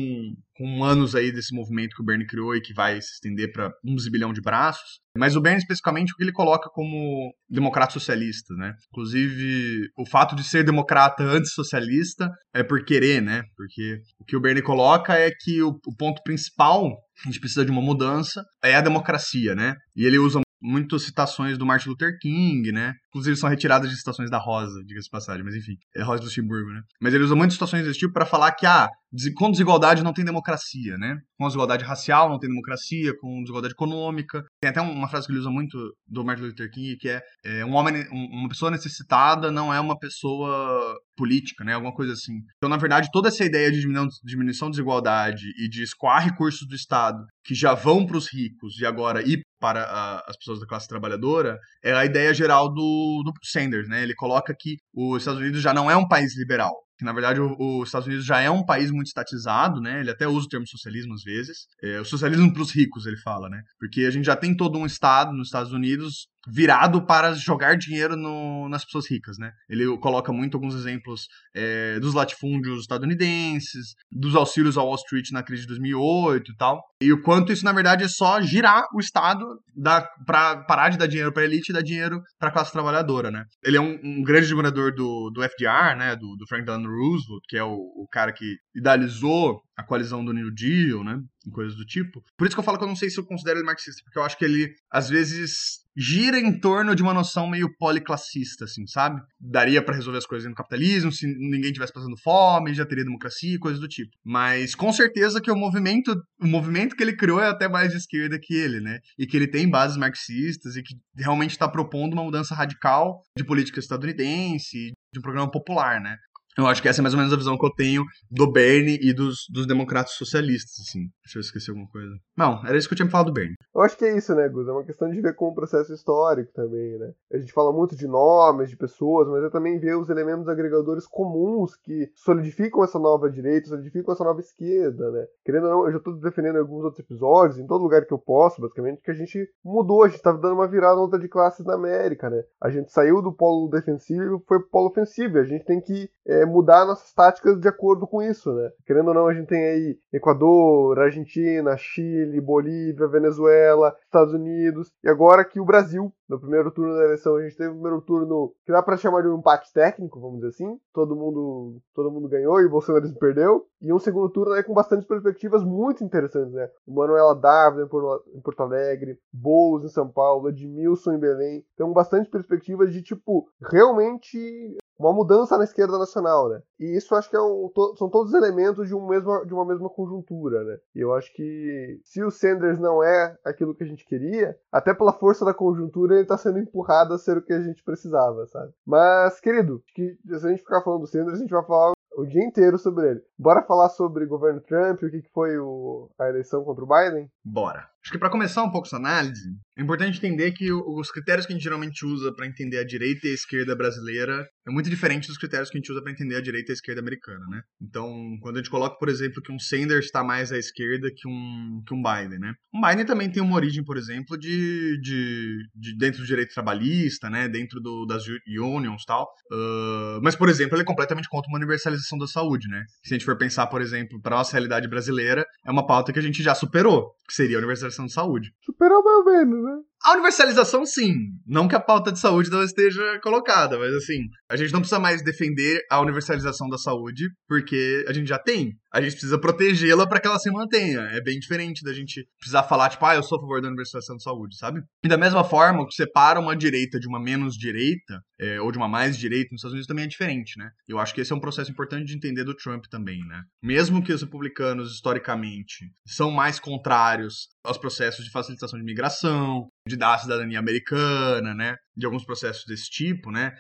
com anos aí desse movimento que o Bernie criou e que vai se estender para um zibilhão de braços. Mas o Bernie, especificamente, o que ele coloca como democrata socialista, né? Inclusive, o fato de ser democrata antissocialista é por querer, né? Porque o que o Bernie coloca é que o, o ponto principal a gente precisa de uma mudança, é a democracia, né? E ele usa muitas citações do Martin Luther King, né? Inclusive são retiradas de citações da Rosa, diga-se passagem, mas enfim, é Rosa Luxemburgo, né? Mas ele usa muitas citações desse tipo para falar que, ah, com desigualdade não tem democracia, né? Com desigualdade racial não tem democracia, com desigualdade econômica. Tem até uma frase que ele usa muito do Martin Luther King, que é, é um homem, uma pessoa necessitada não é uma pessoa política, né? Alguma coisa assim. Então, na verdade, toda essa ideia de diminuição de desigualdade e de escoar recursos do Estado que já vão para os ricos e agora ir para a, as pessoas da classe trabalhadora é a ideia geral do, do Sanders, né? Ele coloca que os Estados Unidos já não é um país liberal, que na verdade os Estados Unidos já é um país muito estatizado, né? Ele até usa o termo socialismo às vezes. É, o socialismo para os ricos, ele fala, né? Porque a gente já tem todo um estado nos Estados Unidos virado para jogar dinheiro no, nas pessoas ricas, né? Ele coloca muito alguns exemplos é, dos latifúndios estadunidenses, dos auxílios ao Wall Street na crise de 2008 e tal, e o quanto isso na verdade é só girar o Estado para parar de dar dinheiro para elite e dar dinheiro para a classe trabalhadora, né? Ele é um, um grande admirador do, do FDR, né? Do, do Franklin Roosevelt, que é o, o cara que idealizou a coalizão do New Deal, né? Coisas do tipo. Por isso que eu falo que eu não sei se eu considero ele marxista, porque eu acho que ele, às vezes, gira em torno de uma noção meio policlassista, assim, sabe? Daria para resolver as coisas no capitalismo, se ninguém tivesse passando fome, já teria democracia, coisas do tipo. Mas com certeza que o movimento, o movimento que ele criou é até mais de esquerda que ele, né? E que ele tem bases marxistas e que realmente está propondo uma mudança radical de política estadunidense, de um programa popular, né? Eu acho que essa é mais ou menos a visão que eu tenho do Bernie e dos, dos democratas socialistas, assim. Deixa eu esquecer alguma coisa. Não, era isso que eu tinha falado do Bernie. Eu acho que é isso, né, Gus? É uma questão de ver como um processo histórico também, né? A gente fala muito de nomes, de pessoas, mas é também ver os elementos agregadores comuns que solidificam essa nova direita, solidificam essa nova esquerda, né? Querendo ou não, eu já estou defendendo alguns outros episódios, em todo lugar que eu posso, basicamente, que a gente mudou, a gente estava dando uma virada outra de classes na América, né? A gente saiu do polo defensivo e foi pro polo ofensivo. A gente tem que é, mudar nossas táticas de acordo com isso, né? Querendo ou não, a gente tem aí Equador, Argentina, Chile, Bolívia, Venezuela, Estados Unidos, e agora que o Brasil, no primeiro turno da eleição, a gente teve o primeiro turno que dá para chamar de um empate técnico, vamos dizer assim. Todo mundo, todo mundo ganhou e o Bolsonaro perdeu. E um segundo turno aí com bastantes perspectivas muito interessantes, né? Manuela Dávila em Porto Alegre, Boulos em São Paulo, Edmilson em Belém. Então, bastante perspectivas de, tipo, realmente uma mudança na esquerda nacional, né? E isso acho que é um, to, são todos elementos de, um mesmo, de uma mesma conjuntura, né? E eu acho que se o Sanders não é aquilo que a gente queria, até pela força da conjuntura ele está sendo empurrado a ser o que a gente precisava, sabe? Mas, querido, que se a gente ficar falando do Sanders, a gente vai falar o dia inteiro sobre ele. Bora falar sobre o governo Trump, o que, que foi o, a eleição contra o Biden? Bora. Acho que para começar um pouco essa análise, é importante entender que os critérios que a gente geralmente usa para entender a direita e a esquerda brasileira é muito diferente dos critérios que a gente usa para entender a direita e a esquerda americana, né? Então, quando a gente coloca, por exemplo, que um Sanders está mais à esquerda que um, que um Biden, né? Um Biden também tem uma origem, por exemplo, de, de, de dentro do direito trabalhista, né? Dentro do, das unions e tal. Uh, mas, por exemplo, ele é completamente contra uma universalização da saúde, né? Se a gente for pensar, por exemplo, para nossa realidade brasileira, é uma pauta que a gente já superou, que seria a universalização universalização de saúde. Superou mais ou menos, né? A universalização, sim. Não que a pauta de saúde não esteja colocada, mas assim, a gente não precisa mais defender a universalização da saúde, porque a gente já tem. A gente precisa protegê-la para que ela se mantenha. É bem diferente da gente precisar falar, tipo, ah, eu sou a favor da universalização da saúde, sabe? E da mesma forma, o que separa uma direita de uma menos direita, é, ou de uma mais direita nos Estados Unidos também é diferente, né? Eu acho que esse é um processo importante de entender do Trump também, né? Mesmo que os republicanos, historicamente, são mais contrários aos processos de facilitação de migração, de dar a cidadania americana, né? De alguns processos desse tipo, né?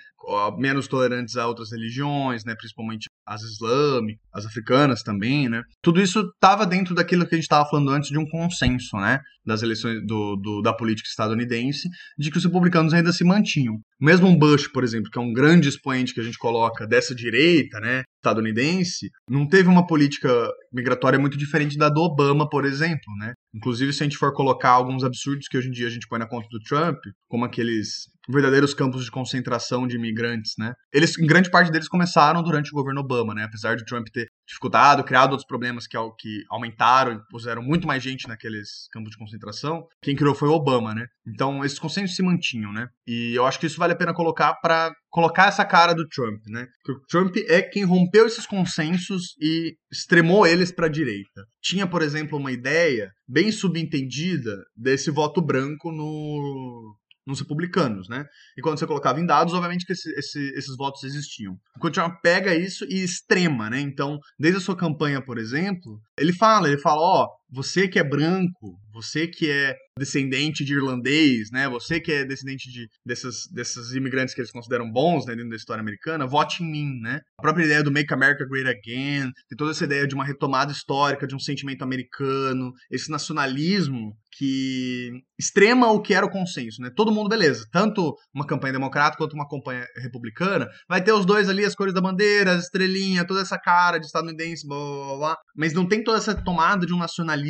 Menos tolerantes a outras religiões, né? Principalmente as islâmicas, as africanas também, né? Tudo isso estava dentro daquilo que a gente estava falando antes de um consenso, né? Das eleições do, do, da política estadunidense, de que os republicanos ainda se mantinham. Mesmo um Bush, por exemplo, que é um grande expoente que a gente coloca dessa direita, né? Estadunidense, não teve uma política migratória muito diferente da do Obama, por exemplo, né? Inclusive, se a gente for colocar alguns absurdos que hoje em dia a gente põe na conta do Trump, como aqueles verdadeiros campos de concentração de imigrantes, né? Eles, em grande parte deles, começaram durante o governo Obama, né? Apesar de Trump ter dificultado, criado outros problemas que, que aumentaram e puseram muito mais gente naqueles campos de concentração, quem criou foi o Obama, né? Então, esses consensos se mantinham, né? E eu acho que isso vale a pena colocar para colocar essa cara do Trump, né? Porque o Trump é quem rompeu esses consensos e extremou eles para a direita. Tinha, por exemplo, uma ideia bem subentendida desse voto branco no nos republicanos, né? E quando você colocava em dados, obviamente que esse, esse, esses votos existiam. O Trump pega isso e extrema, né? Então, desde a sua campanha, por exemplo, ele fala, ele fala, ó, oh, você que é branco, você que é descendente de irlandês, né? Você que é descendente de desses, desses imigrantes que eles consideram bons né, dentro da história americana, vote em mim, né? A própria ideia do Make America Great Again, tem toda essa ideia de uma retomada histórica, de um sentimento americano, esse nacionalismo que extrema o que era o consenso, né? Todo mundo, beleza, tanto uma campanha democrata quanto uma campanha republicana, vai ter os dois ali, as cores da bandeira, a estrelinha, toda essa cara de estadunidense, blá, blá, blá, mas não tem toda essa tomada de um nacionalismo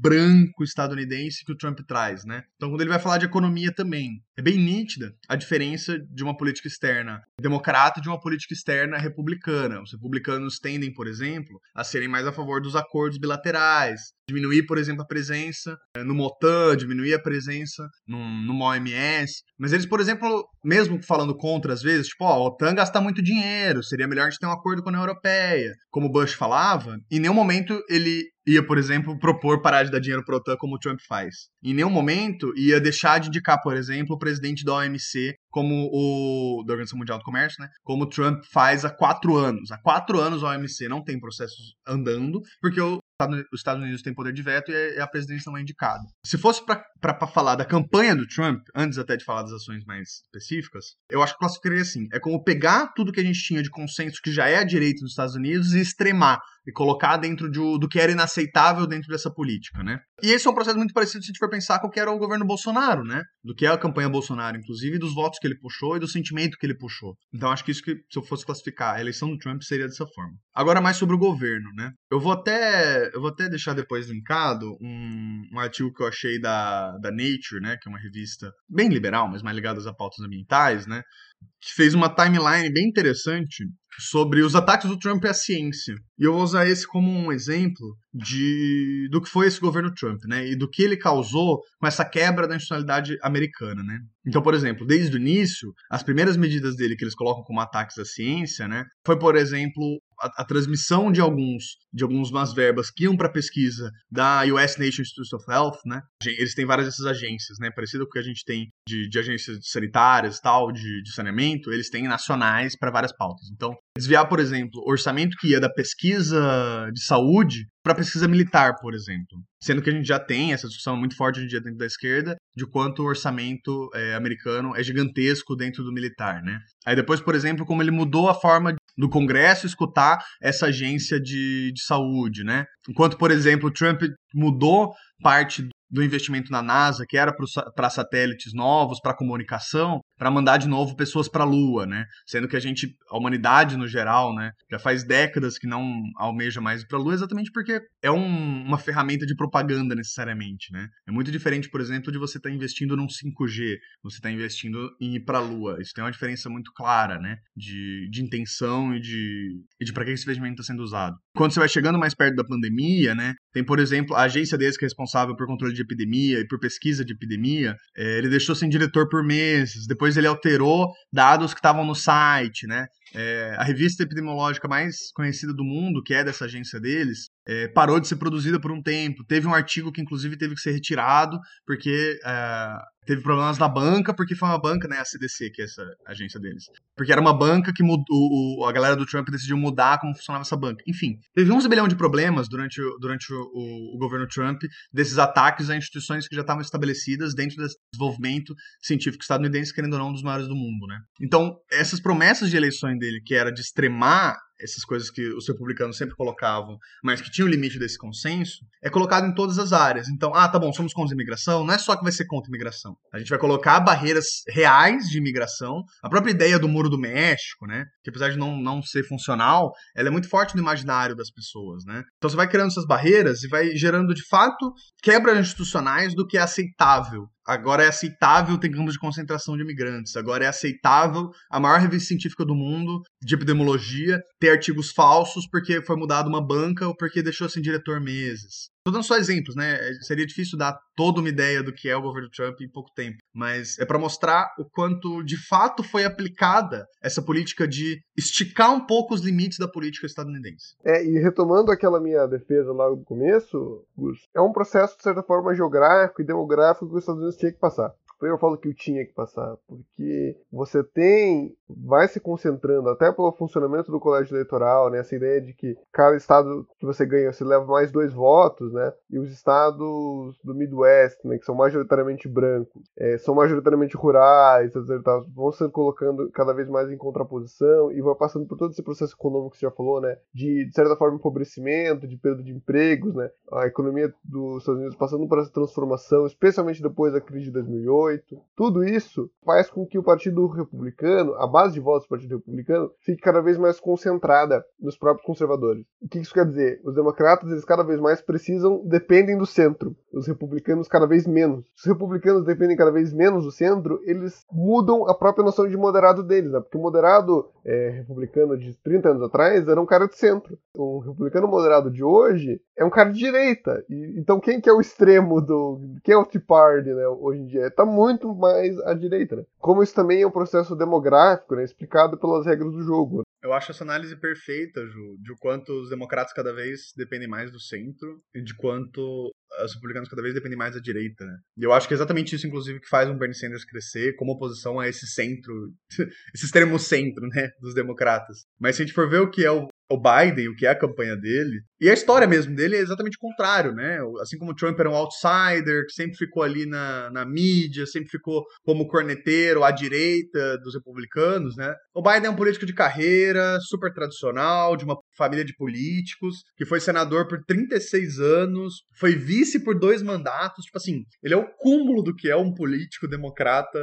branco estadunidense que o Trump traz, né? Então, quando ele vai falar de economia também, é bem nítida a diferença de uma política externa democrata e de uma política externa republicana. Os republicanos tendem, por exemplo, a serem mais a favor dos acordos bilaterais, diminuir, por exemplo, a presença eh, no MOTAN, diminuir a presença no, no OMS. Mas eles, por exemplo, mesmo falando contra às vezes, tipo, ó, a OTAN gasta muito dinheiro, seria melhor a gente ter um acordo com a União Europeia. Como Bush falava, em nenhum momento ele ia, por exemplo, propor parar de dar dinheiro a OTAN como o Trump faz. Em nenhum momento ia deixar de indicar, por exemplo, o presidente da OMC como o da Organização Mundial do Comércio, né? Como o Trump faz há quatro anos. Há quatro anos a OMC não tem processos andando, porque o os Estados Unidos têm poder de veto e a presidência não é indicada. Se fosse para falar da campanha do Trump, antes até de falar das ações mais específicas, eu acho que classificaria assim: é como pegar tudo que a gente tinha de consenso que já é a direita nos Estados Unidos e extremar e colocar dentro de, do que era inaceitável dentro dessa política, né? E esse é um processo muito parecido se a gente for pensar o que era o governo Bolsonaro, né? Do que é a campanha Bolsonaro, inclusive, dos votos que ele puxou e do sentimento que ele puxou. Então acho que isso que, se eu fosse classificar a eleição do Trump, seria dessa forma. Agora mais sobre o governo, né? Eu vou até, eu vou até deixar depois linkado um, um artigo que eu achei da, da Nature, né? Que é uma revista bem liberal, mas mais ligada a pautas ambientais, né? Que fez uma timeline bem interessante sobre os ataques do Trump à ciência. E eu vou usar esse como um exemplo de do que foi esse governo Trump, né? E do que ele causou com essa quebra da institucionalidade americana, né? Então, por exemplo, desde o início, as primeiras medidas dele que eles colocam como ataques à ciência, né? Foi, por exemplo, a, a, transmissão de alguns de algumas verbas que iam para pesquisa da US National Institute of Health, né? Eles têm várias dessas agências, né? Parecido com o que a gente tem de, de agências sanitárias, tal, de, de saneamento, eles têm nacionais para várias pautas. Então, desviar, por exemplo, orçamento que ia da pesquisa de saúde para pesquisa militar, por exemplo. Sendo que a gente já tem essa discussão muito forte hoje em dia dentro da esquerda de quanto o orçamento é, americano é gigantesco dentro do militar, né? Aí depois, por exemplo, como ele mudou a forma do Congresso escutar essa agência de, de saúde, né? Enquanto, por exemplo, Trump mudou parte do investimento na NASA, que era para satélites novos, para comunicação, para mandar de novo pessoas para a Lua, né? Sendo que a gente, a humanidade no geral, né, já faz décadas que não almeja mais para a Lua, exatamente porque é um, uma ferramenta de propaganda necessariamente, né? É muito diferente, por exemplo, de você estar tá investindo num 5G, você está investindo em ir para a Lua. Isso tem uma diferença muito clara, né? De, de intenção e de, e de para que esse investimento está sendo usado. Quando você vai chegando mais perto da pandemia, né? Tem, por exemplo, a agência deles que é responsável por controle de epidemia e por pesquisa de epidemia, é, ele deixou sem diretor por meses, depois ele alterou dados que estavam no site, né? É, a revista epidemiológica mais conhecida do mundo, que é dessa agência deles, é, parou de ser produzida por um tempo. Teve um artigo que, inclusive, teve que ser retirado, porque é, teve problemas na banca, porque foi uma banca, né, a CDC, que é essa agência deles. Porque era uma banca que mudou, o, a galera do Trump decidiu mudar como funcionava essa banca. Enfim, teve uns bilhão de problemas durante, durante o, o, o, governo Trump, desses ataques a instituições que já estavam estabelecidas dentro desse desenvolvimento científico estadunidense, querendo ou não, um dos maiores do mundo, né? Então, essas promessas de eleições dele, que era de extremar essas coisas que os republicanos sempre colocavam, mas que tinham o limite desse consenso, é colocado em todas as áreas. Então, ah, tá bom, somos contra a imigração, não é só que vai ser contra a imigração. A gente vai colocar barreiras reais de imigração. A própria ideia do Muro do México, né, que apesar de não, não ser funcional, ela é muito forte no imaginário das pessoas, né? Então você vai criando essas barreiras e vai gerando, de fato, quebras institucionais do que é aceitável agora é aceitável ter campos de concentração de imigrantes, agora é aceitável a maior revista científica do mundo de epidemiologia ter artigos falsos porque foi mudado uma banca ou porque deixou sem diretor meses. Tô dando só exemplos, né? É, seria difícil dar toda uma ideia do que é o governo Trump em pouco tempo, mas é para mostrar o quanto de fato foi aplicada essa política de esticar um pouco os limites da política estadunidense. É, e retomando aquela minha defesa lá no começo, é um processo de certa forma geográfico e demográfico que os Estados Unidos tinha que passar eu falo que eu tinha que passar, porque você tem, vai se concentrando até pelo funcionamento do colégio eleitoral, né, essa ideia de que cada estado que você ganha, você leva mais dois votos, né, e os estados do Midwest, né, que são majoritariamente brancos, é, são majoritariamente rurais, etc, vão se colocando cada vez mais em contraposição e vão passando por todo esse processo econômico que você já falou, né, de, de certa forma empobrecimento, de perda de empregos, né, a economia dos Estados Unidos passando por essa transformação, especialmente depois da crise de 2008, tudo isso faz com que o Partido Republicano, a base de votos do Partido Republicano, fique cada vez mais concentrada nos próprios conservadores. O que isso quer dizer? Os democratas, eles cada vez mais precisam, dependem do centro. Os republicanos cada vez menos. Os republicanos dependem cada vez menos do centro, eles mudam a própria noção de moderado deles, né? Porque o moderado é, republicano de 30 anos atrás era um cara de centro. O republicano moderado de hoje é um cara de direita. E, então quem que é o extremo do... Quem é o Tea Party, né, hoje em dia? Tá muito mais à direita, né? Como isso também é um processo demográfico, né, explicado pelas regras do jogo. Eu acho essa análise perfeita, Ju, de quanto os democratas cada vez dependem mais do centro e de quanto os republicanos cada vez dependem mais da direita, né? E eu acho que é exatamente isso, inclusive, que faz um Bernie Sanders crescer como oposição a esse centro, esse extremo centro, né, dos democratas. Mas se a gente for ver o que é o, o Biden, o que é a campanha dele, e a história mesmo dele é exatamente o contrário, né? Assim como o Trump era um outsider, que sempre ficou ali na, na mídia, sempre ficou como corneteiro à direita dos republicanos, né? O Biden é um político de carreira, super tradicional, de uma família de políticos, que foi senador por 36 anos, foi vice por dois mandatos, tipo assim, ele é o cúmulo do que é um político democrata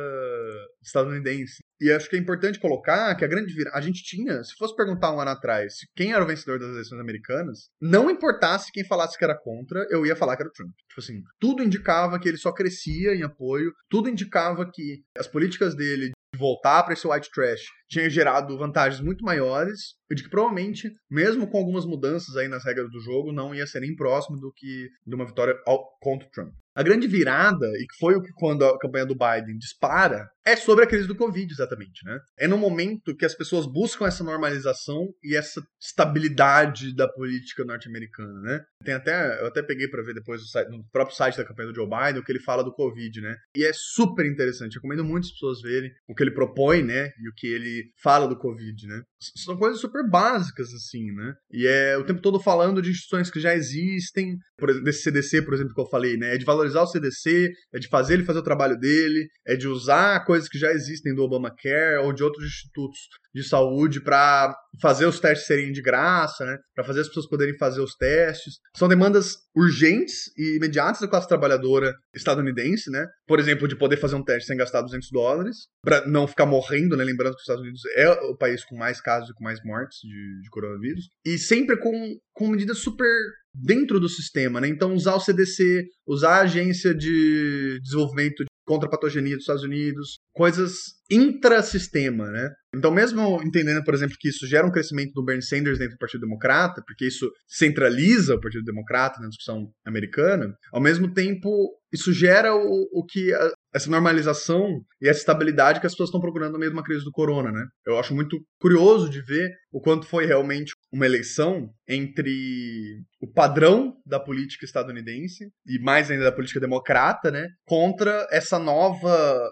estadunidense. E acho que é importante colocar que a grande vira... a gente tinha, se fosse perguntar um ano atrás quem era o vencedor das eleições americanas, não importasse quem falasse que era contra, eu ia falar que era o Trump. Tipo assim, tudo indicava que ele só crescia em apoio, tudo indicava que as políticas dele de voltar para esse white trash tinha gerado vantagens muito maiores e de que provavelmente, mesmo com algumas mudanças aí nas regras do jogo, não ia ser nem próximo do que de uma vitória ao, contra o Trump. A grande virada, e que foi o que quando a campanha do Biden dispara, é sobre a crise do Covid, exatamente, né? É no momento que as pessoas buscam essa normalização e essa estabilidade da política norte-americana, né? Tem até, eu até peguei para ver depois no, próprio site da campanha do Joe Biden o que ele fala do Covid, né? E é super interessante, recomendo muitas pessoas verem o que ele propõe, né? E o que ele fala do Covid, né? São coisas super básicas, assim, né? E é o tempo todo falando de instituições que já existem, por exemplo, desse CDC, por exemplo, que eu falei, né? É de valorizar o CDC, é de fazer ele fazer o trabalho dele, é de usar coisas que já existem do Obamacare ou de outros institutos de saúde para fazer os testes serem de graça, né? Para fazer as pessoas poderem fazer os testes. São demandas urgentes e imediatas da classe trabalhadora estadunidense, né? Por exemplo, de poder fazer um teste sem gastar 200 dólares, para não ficar morrendo, né? Lembrando que os Estados Unidos é o país com mais casos e com mais mortes de, de coronavírus. E sempre com, com medidas super dentro do sistema, né? Então, usar o CDC, usar a Agência de Desenvolvimento contra a Patogenia dos Estados Unidos, coisas intrasistema, né? Então, mesmo entendendo, por exemplo, que isso gera um crescimento do Bernie Sanders dentro do Partido Democrata, porque isso centraliza o Partido Democrata na discussão americana, ao mesmo tempo, isso gera o, o que a, essa normalização e essa estabilidade que as pessoas estão procurando no meio de uma crise do corona, né? Eu acho muito curioso de ver o quanto foi realmente uma eleição entre o padrão da política estadunidense e mais ainda da política democrata, né, contra essa nova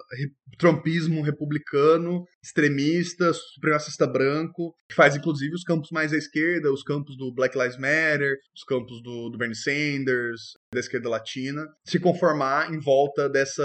trumpismo republicano, extremista, supremacista branco, que faz inclusive os campos mais à esquerda, os campos do Black Lives Matter, os campos do, do Bernie Sanders, da esquerda latina, se conformar em volta dessa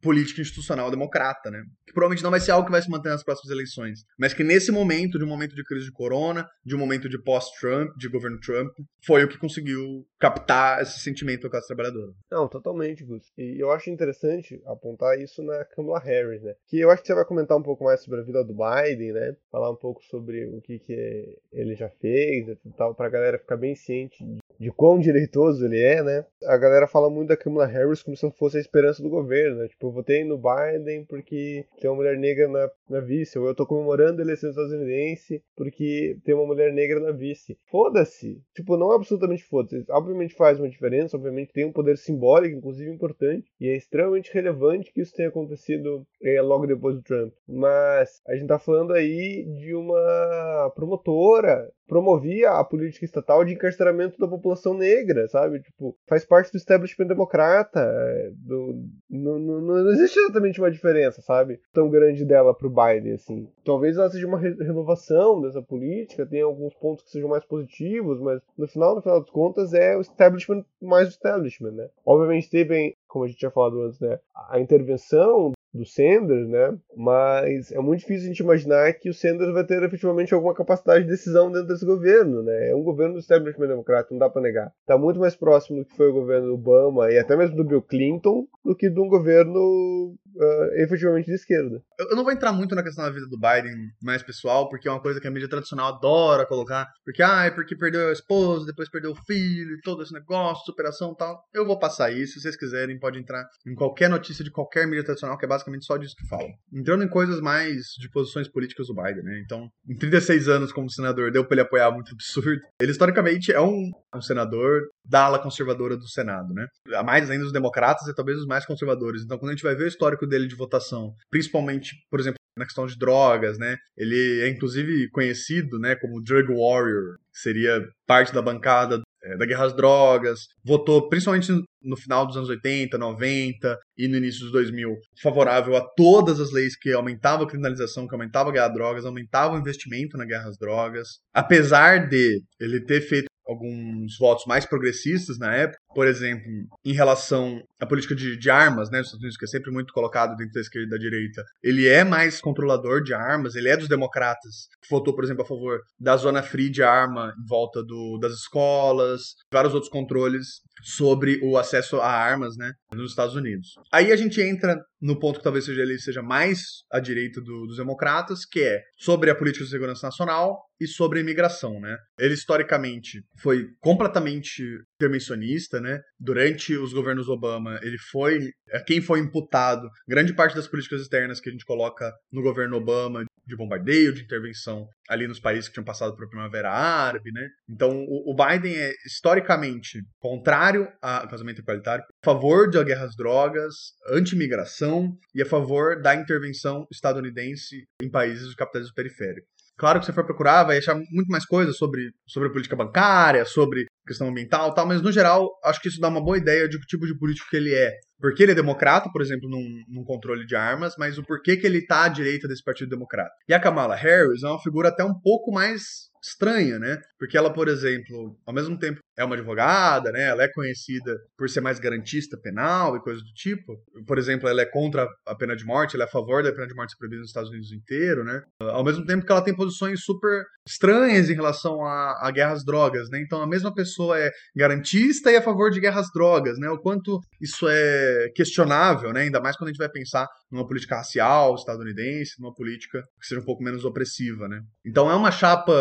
política institucional democrata, né? Que provavelmente não vai ser algo que vai se manter nas próximas eleições, mas que nesse momento, de um momento de crise de corona, de um momento de pós-Trump, de governo Trump, foi o que conseguiu captar esse sentimento da classe trabalhadora. Não, totalmente, Gus. E eu acho interessante apontar isso na Kamala Harris, né? Que eu acho que você vai comentar um pouco mais sobre a vida do Biden, né? Falar um pouco sobre o que, que ele já fez e tal, pra galera ficar bem ciente de, quão direitoso ele é, né? A galera fala muito da Kamala Harris como se ela fosse a esperança do governo, né? Tipo, eu votei no Biden porque tem uma mulher negra na, na vice, ou eu tô comemorando a eleição estadunidense porque tem uma mulher negra na vice. Foda-se! Tipo, não é absolutamente foda-se. Obviamente faz uma diferença, obviamente tem um poder simbólico, inclusive importante, e é extremamente relevante que isso tenha acontecido é, logo depois do Trump. Mas a gente tá falando aí de uma promotora promovia a política estatal de encarceramento da população negra, sabe? Tipo, faz parte do establishment democrata. É, do, não, não, não, existe exatamente uma diferença, sabe? Tão grande dela pro Biden, assim. Talvez ela seja uma re renovação dessa política, tenha alguns pontos que sejam mais positivos, mas no final, no final das contas, é o establishment mais o establishment, né? Obviamente teve, como a gente tinha falado antes, né? A intervenção do Sanders, né? Mas é muito difícil a gente imaginar que o Sanders vai ter efetivamente alguma capacidade de decisão dentro desse governo, né? É um governo do establishment democrata, não dá para negar. Está muito mais próximo do que foi o governo Obama e até mesmo do Bill Clinton do que de um governo uh, efetivamente de esquerda. Eu não vou entrar muito na questão da vida do Biden mais pessoal, porque é uma coisa que a mídia tradicional adora colocar, porque ah, é porque perdeu a esposa, depois perdeu o filho, todo esse negócio, superação tal. Eu vou passar isso, se vocês quiserem, pode entrar em qualquer notícia de qualquer mídia tradicional que é basicamente só disso que falam. Entrando em coisas mais de posições políticas do Biden, né? Então, em 36 anos como senador, deu pra ele apoiar muito absurdo. Ele, historicamente, é um, um senador da ala conservadora do Senado, né? A mais ainda os democratas e talvez os mais conservadores. Então, quando a gente vai ver o histórico dele de votação, principalmente, por exemplo, na questão de drogas, né? Ele é inclusive conhecido, né, como drug warrior, que seria parte da bancada é, da guerra às drogas, votou principalmente no final dos anos 80, 90 e no início dos 2000 favorável a todas as leis que aumentavam a criminalização, que aumentavam a guerra às drogas, aumentavam o investimento na guerra às drogas. Apesar de ele ter feito alguns votos mais progressistas na época, por exemplo, em relação à política de, de armas, né, dos Estados Unidos, que é sempre muito colocado dentro da esquerda e da direita, ele é mais controlador de armas, ele é dos democratas, que votou, por exemplo, a favor da zona free de arma em volta do, das escolas, vários outros controles sobre o acesso a armas, né, nos Estados Unidos. Aí a gente entra no ponto que talvez seja ele seja mais à direita do, dos democratas, que é sobre a política de segurança nacional e sobre a imigração, né? Ele historicamente foi completamente intervencionista, né? Durante os governos Obama, ele foi é, quem foi imputado grande parte das políticas externas que a gente coloca no governo Obama de bombardeio, de intervenção ali nos países que tinham passado por Primavera Árabe, né? Então, o, o Biden é historicamente contrário ao casamento igualitário, a favor da guerra às drogas, anti-imigração e a favor da intervenção estadunidense em países do capitalismo periférico. Claro que você for procurar, vai achar muito mais coisas sobre, sobre política bancária, sobre questão ambiental tal, mas no geral, acho que isso dá uma boa ideia de que tipo de político que ele é. Porque ele é democrata, por exemplo, num, num controle de armas, mas o porquê que ele está à direita desse Partido Democrata. E a Kamala Harris é uma figura até um pouco mais estranha, né? Porque ela, por exemplo, ao mesmo tempo é uma advogada, né? Ela é conhecida por ser mais garantista penal e coisas do tipo. Por exemplo, ela é contra a pena de morte, ela é a favor da pena de morte proibida nos Estados Unidos inteiro, né? Ao mesmo tempo que ela tem posições super estranhas em relação à, à guerra às drogas, né? Então a mesma pessoa é garantista e a favor de guerra às drogas, né? O quanto isso é questionável, né? Ainda mais quando a gente vai pensar numa política racial estadunidense, numa política que seja um pouco menos opressiva, né? Então é uma chapa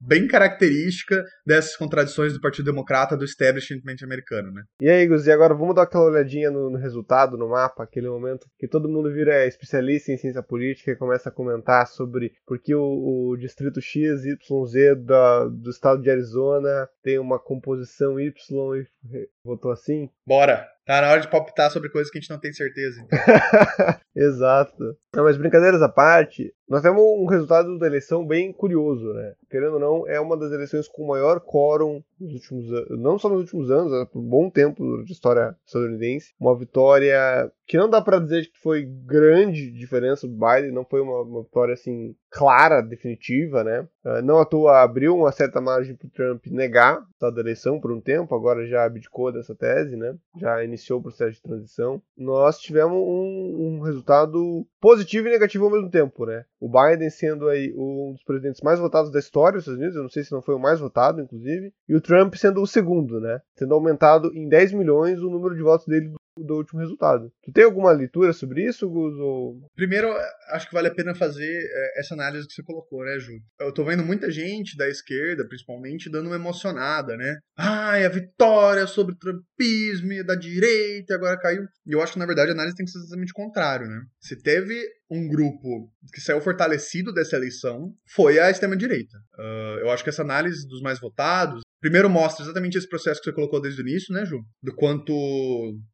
bem característica dessas contradições do Partido Democrata do establishment americano, né? E aí, Gus, e agora vamos dar aquela olhadinha no, no, resultado, no mapa, aquele momento que todo mundo vira especialista em ciência política e começa a comentar sobre por que o, o distrito X, YZ da, do estado de Arizona tem uma composição Y e votou assim? Bora! Tá na hora de palpitar sobre coisas que a gente não tem certeza. Exato. Não, mas brincadeiras à parte, nós temos um resultado da eleição bem curioso, né? Querendo ou não, é uma das eleições com maior quórum nos últimos não só nos últimos anos, é por um bom tempo de história estadunidense. Uma vitória que não dá para dizer que foi grande diferença do Biden, não foi uma, uma vitória assim clara, definitiva, né? Uh, não à toa abriu uma certa margem para Trump negar a da eleição por um tempo, agora já abdicou dessa tese, né? Já iniciou o processo de transição. Nós tivemos um, um resultado positivo e negativo ao mesmo tempo, né? O Biden sendo aí um dos presidentes mais votados da história dos Estados Unidos, eu não sei se não foi o mais votado, inclusive, e o Trump sendo o segundo, né? Tendo aumentado em 10 milhões o número de votos dele do último resultado. Tu tem alguma leitura sobre isso, Gus? Ou... Primeiro, acho que vale a pena fazer é, essa análise que você colocou, né, Ju? Eu tô vendo muita gente da esquerda, principalmente, dando uma emocionada, né? Ai, a vitória sobre o trumpismo da direita agora caiu. E eu acho que, na verdade, a análise tem que ser exatamente o contrário, né? Se teve um grupo que saiu fortalecido dessa eleição, foi a extrema-direita. Uh, eu acho que essa análise dos mais votados, primeiro mostra exatamente esse processo que você colocou desde o início, né, Ju? Do quanto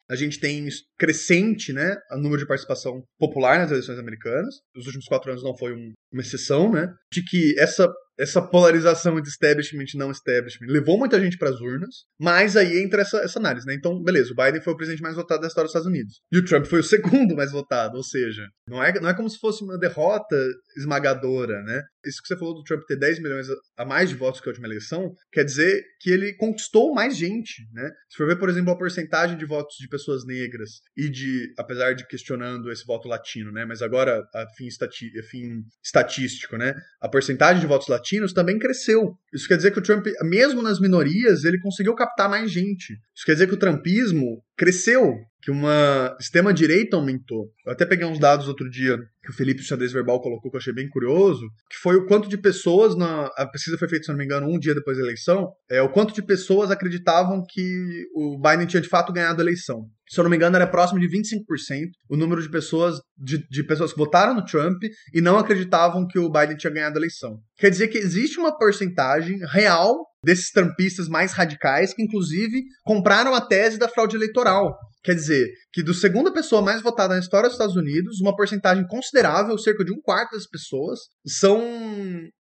a gente tem crescente, né, o número de participação popular nas eleições americanas. Os últimos quatro anos não foi um, uma exceção, né? De que essa essa polarização entre establishment e não establishment levou muita gente para as urnas, mas aí entra essa, essa análise, né? Então, beleza, o Biden foi o presidente mais votado da história dos Estados Unidos. E o Trump foi o segundo mais votado, ou seja, não é, não é como se fosse uma derrota esmagadora, né? Isso que você falou do Trump ter 10 milhões a mais de votos que a última eleição, quer dizer que ele conquistou mais gente, né? Se for ver, por exemplo, a porcentagem de votos de pessoas negras e de, apesar de questionando esse voto latino, né? Mas agora, a fim, estati a fim estatístico, né? A porcentagem de votos latinos também cresceu. Isso quer dizer que o Trump, mesmo nas minorias, ele conseguiu captar mais gente. Isso quer dizer que o trumpismo cresceu, que uma extrema-direita aumentou. Eu até peguei uns dados outro dia que o Felipe Xadrez Verbal colocou, que eu achei bem curioso, que foi o quanto de pessoas, na, a pesquisa foi feita, se não me engano, um dia depois da eleição, é o quanto de pessoas acreditavam que o Biden tinha de fato ganhado a eleição. Se eu não me engano, era próximo de 25% o número de pessoas, de, de pessoas que votaram no Trump e não acreditavam que o Biden tinha ganhado a eleição. Quer dizer que existe uma porcentagem real desses trampistas mais radicais que, inclusive, compraram a tese da fraude eleitoral. Quer dizer, que do segunda pessoa mais votada na história dos Estados Unidos, uma porcentagem considerável, cerca de um quarto das pessoas, são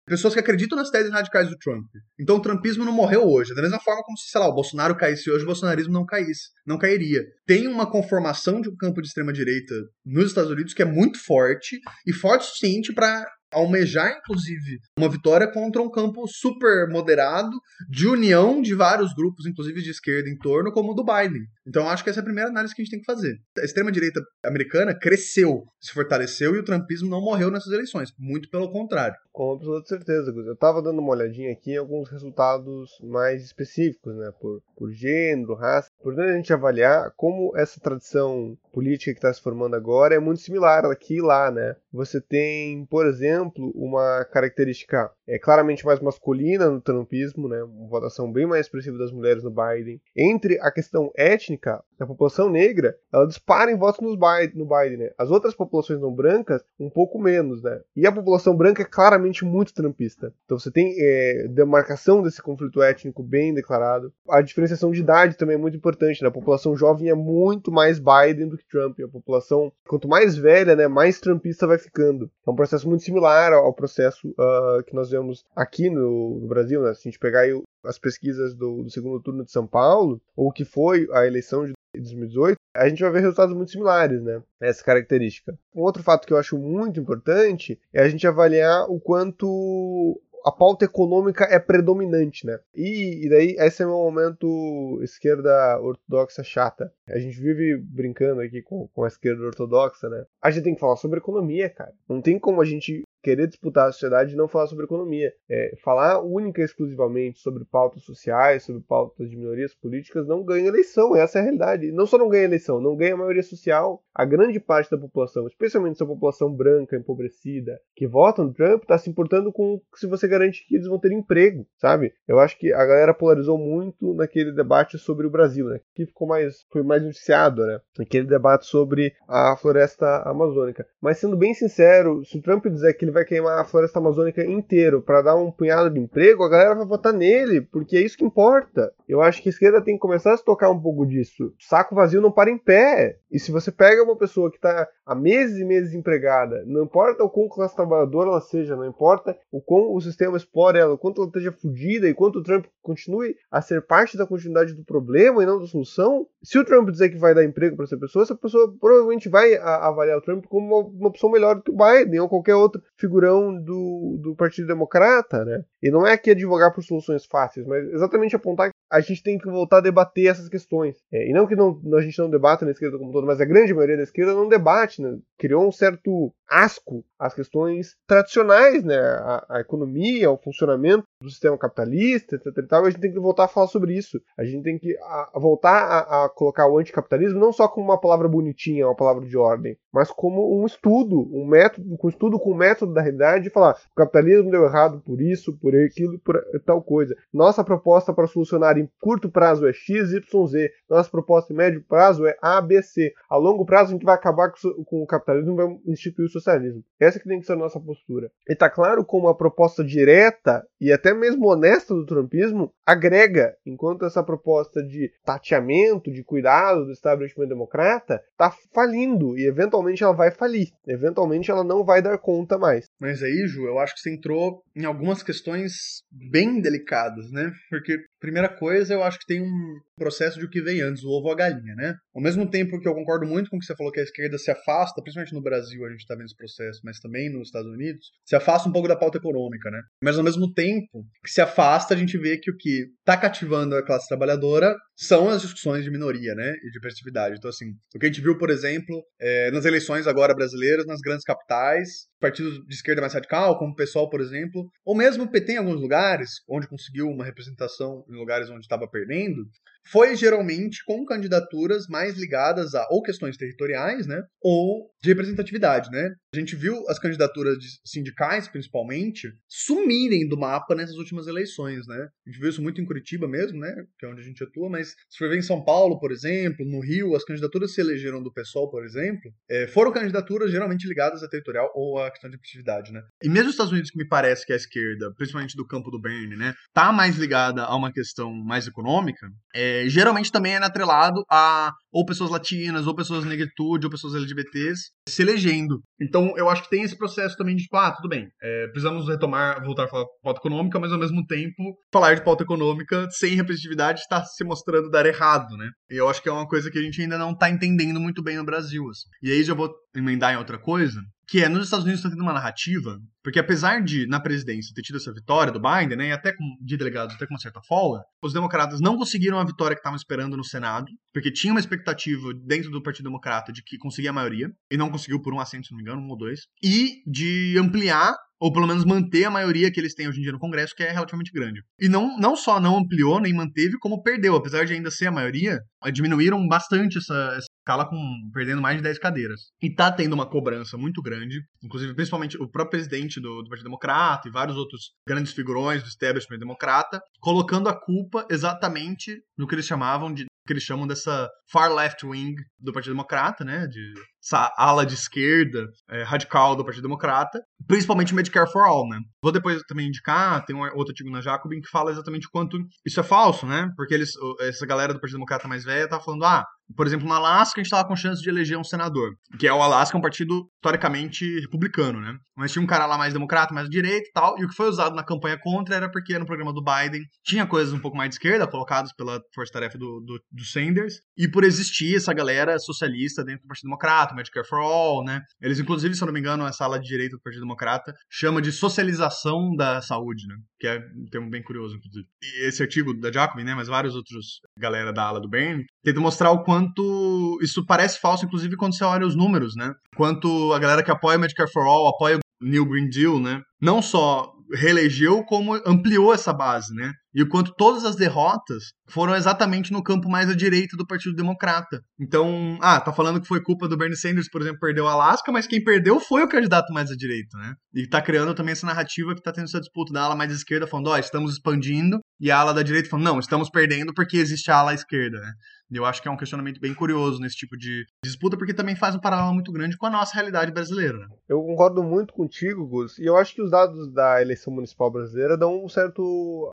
pessoas que acreditam nas teses radicais do Trump. Então o trumpismo não morreu hoje. Da mesma forma como se, sei lá, o Bolsonaro caísse hoje, o bolsonarismo não caísse. Não cairia. Tem uma conformação de um campo de extrema-direita nos Estados Unidos que é muito forte e forte o suficiente para almejar, inclusive, uma vitória contra um campo super moderado, de união de vários grupos, inclusive de esquerda, em torno, como o do Biden. Então, acho que essa é a primeira análise que a gente tem que fazer. A extrema-direita americana cresceu, se fortaleceu e o trumpismo não morreu nessas eleições. Muito pelo contrário. Com absoluta certeza, Eu estava dando uma olhadinha aqui em alguns resultados mais específicos, né? Por, por gênero, raça. Importante a gente avaliar como essa tradição política que está se formando agora é muito similar aqui e lá, né? Você tem, por exemplo, uma característica é claramente mais masculina no trumpismo, né? Uma votação bem mais expressiva das mulheres no Biden. Entre a questão étnica, a população negra, ela dispara em votos no Biden, no Biden, né? As outras populações não brancas, um pouco menos, né? E a população branca é claramente muito trumpista. Então você tem é, demarcação desse conflito étnico bem declarado. A diferenciação de idade também é muito importante, né? A população jovem é muito mais Biden do que Trump. A população, quanto mais velha, né, mais trumpista vai ficando. É um processo muito similar ao processo uh, que nós vemos aqui no, no Brasil, né? Se a gente pegar aí as pesquisas do, do, segundo turno de São Paulo, ou que foi a eleição de 2018, a gente vai ver resultados muito similares, né? Essa característica. Um outro fato que eu acho muito importante é a gente avaliar o quanto a pauta econômica é predominante, né? E, e, daí, esse é meu momento esquerda ortodoxa chata. A gente vive brincando aqui com, com a esquerda ortodoxa, né? A gente tem que falar sobre economia, cara. Não tem como a gente querer disputar a sociedade e não falar sobre economia. É, falar única e exclusivamente sobre pautas sociais, sobre pautas de minorias políticas, não ganha eleição. Essa é a realidade. Não só não ganha eleição, não ganha a maioria social. A grande parte da população, especialmente essa população branca, empobrecida, que vota no Trump, está se importando com se você garante que eles vão ter emprego, sabe? Eu acho que a galera polarizou muito naquele debate sobre o Brasil, né? Que ficou mais, foi mais noticiado, né? Aquele debate sobre a floresta amazônica. Mas sendo bem sincero, se o Trump dizer que ele vai queimar a floresta amazônica inteiro para dar um punhado de emprego, a galera vai votar nele, porque é isso que importa. Eu acho que a esquerda tem que começar a se tocar um pouco disso. Saco vazio não para em pé. E se você pega uma pessoa que está há meses e meses empregada, não importa o quão classe trabalhadora ela seja, não importa o quão o sistema explore ela, o quanto ela esteja fodida e quanto o Trump continue a ser parte da continuidade do problema e não da solução, se o Trump dizer que vai dar emprego para essa pessoa, essa pessoa provavelmente vai avaliar o Trump como uma, uma opção melhor do que o Biden ou qualquer outra figurão do, do Partido Democrata, né? E não é aqui advogar por soluções fáceis, mas exatamente apontar a gente tem que voltar a debater essas questões. É, e não que não, a gente não debata na esquerda como todo, mas a grande maioria da esquerda não debate, né? criou um certo asco às questões tradicionais, né? A, a, economia, o funcionamento do sistema capitalista, etc. E, tal, a gente tem que voltar a falar sobre isso. A gente tem que a, a voltar a, a, colocar o anticapitalismo não só como uma palavra bonitinha, uma palavra de ordem, mas como um estudo, um método, um estudo com o método da realidade, e falar o capitalismo deu errado por isso, por aquilo, por tal coisa. Nossa proposta para solucionar em curto prazo é X, Y, Z. Nossa proposta em médio prazo é A, B, C. A longo prazo a gente vai acabar com, com o capitalismo e vai instituir o socialismo. Essa que tem que ser a nossa postura. E tá claro como a proposta direta e até mesmo honesta do trumpismo agrega, enquanto essa proposta de tateamento, de cuidado do establishment democrata tá falindo e eventualmente ela vai falir. Eventualmente ela não vai dar conta mais. Mas aí, Ju, eu acho que você entrou em algumas questões bem delicadas, né? Porque Primeira coisa, eu acho que tem um processo de o que vem antes, o ovo ou a galinha, né? Ao mesmo tempo que eu concordo muito com o que você falou que a esquerda se afasta, principalmente no Brasil a gente está vendo esse processo, mas também nos Estados Unidos, se afasta um pouco da pauta econômica, né? Mas ao mesmo tempo que se afasta, a gente vê que o que está cativando a classe trabalhadora são as discussões de minoria, né? E de perspectividade. Então, assim, o que a gente viu, por exemplo, é, nas eleições agora brasileiras, nas grandes capitais, partidos de esquerda mais radical, como o PSOL, por exemplo, ou mesmo o PT em alguns lugares, onde conseguiu uma representação em lugares onde estava perdendo, foi geralmente com candidaturas mais ligadas a ou questões territoriais, né, ou de representatividade, né? A gente viu as candidaturas sindicais, principalmente, sumirem do mapa nessas últimas eleições, né? A gente viu isso muito em Curitiba mesmo, né, que é onde a gente atua, mas se for ver em São Paulo, por exemplo, no Rio, as candidaturas que se elegeram do PSOL, por exemplo, é, foram candidaturas geralmente ligadas à territorial ou à questão de representatividade, né? E mesmo os Estados Unidos, que me parece que a esquerda, principalmente do campo do Bernie, né, tá mais ligada a uma questão mais econômica, é, geralmente também é atrelado a ou pessoas latinas, ou pessoas negritude, ou pessoas LGBTs se elegendo. Então eu acho que tem esse processo também de, tipo, ah, tudo bem, é, precisamos retomar, voltar a falar de pauta econômica, mas ao mesmo tempo falar de pauta econômica sem representatividade está se mostrando dar errado, né? E eu acho que é uma coisa que a gente ainda não está entendendo muito bem no Brasil. Assim. E aí já vou emendar em outra coisa, que é, nos Estados Unidos está tendo uma narrativa, porque apesar de, na presidência, ter tido essa vitória do Biden, né, e até com, de delegados, até com uma certa folga, os democratas não conseguiram a vitória que estavam esperando no Senado, porque tinha uma expectativa dentro do Partido Democrata de que conseguia a maioria, e não conseguiu por um assento, se não me engano, um ou dois, e de ampliar ou pelo menos manter a maioria que eles têm hoje em dia no Congresso, que é relativamente grande. E não, não só não ampliou, nem manteve, como perdeu. Apesar de ainda ser a maioria, diminuíram bastante essa, escala, com, perdendo mais de 10 cadeiras. E tá tendo uma cobrança muito grande, inclusive principalmente o próprio presidente do, do Partido Democrata e vários outros grandes figurões do establishment democrata, colocando a culpa exatamente no que eles chamavam de que eles chamam dessa far left wing do Partido Democrata, né? De essa ala de esquerda é, radical do Partido Democrata, principalmente Medicare for All, né? Vou depois também indicar, tem um outro artigo na Jacobin que fala exatamente o quanto isso é falso, né? Porque eles, essa galera do Partido Democrata mais velha tá falando, ah, por exemplo, no Alasca a gente tava com chance de eleger um senador, que é o Alasca, um partido historicamente republicano, né? Mas tinha um cara lá mais democrata, mais direito e tal, e o que foi usado na campanha contra era porque no programa do Biden tinha coisas um pouco mais de esquerda, colocadas pela força-tarefa do, do, do Sanders, e por existir essa galera socialista dentro do Partido Democrata, Medicare for All, né? Eles, inclusive, se eu não me engano, essa ala de direita do Partido Democrata chama de socialização da saúde, né? Que é um termo bem curioso, inclusive. E esse artigo da Jacobin, né? Mas vários outros galera da ala do Bernie, tenta mostrar o quanto isso parece falso, inclusive quando você olha os números, né? Quanto a galera que apoia Medicare for All, apoia New Green Deal, né? Não só reelegeu, como ampliou essa base, né? E o quanto todas as derrotas foram exatamente no campo mais à direita do Partido Democrata. Então, ah, tá falando que foi culpa do Bernie Sanders, por exemplo, perdeu Alasca, mas quem perdeu foi o candidato mais à direita, né? E tá criando também essa narrativa que tá tendo essa disputa da ala mais esquerda, falando, ó, oh, estamos expandindo, e a ala da direita falando, não, estamos perdendo porque existe a ala esquerda, né? Eu acho que é um questionamento bem curioso nesse tipo de disputa, porque também faz um paralelo muito grande com a nossa realidade brasileira. Né? Eu concordo muito contigo, Gus, e eu acho que os dados da eleição municipal brasileira dão um certo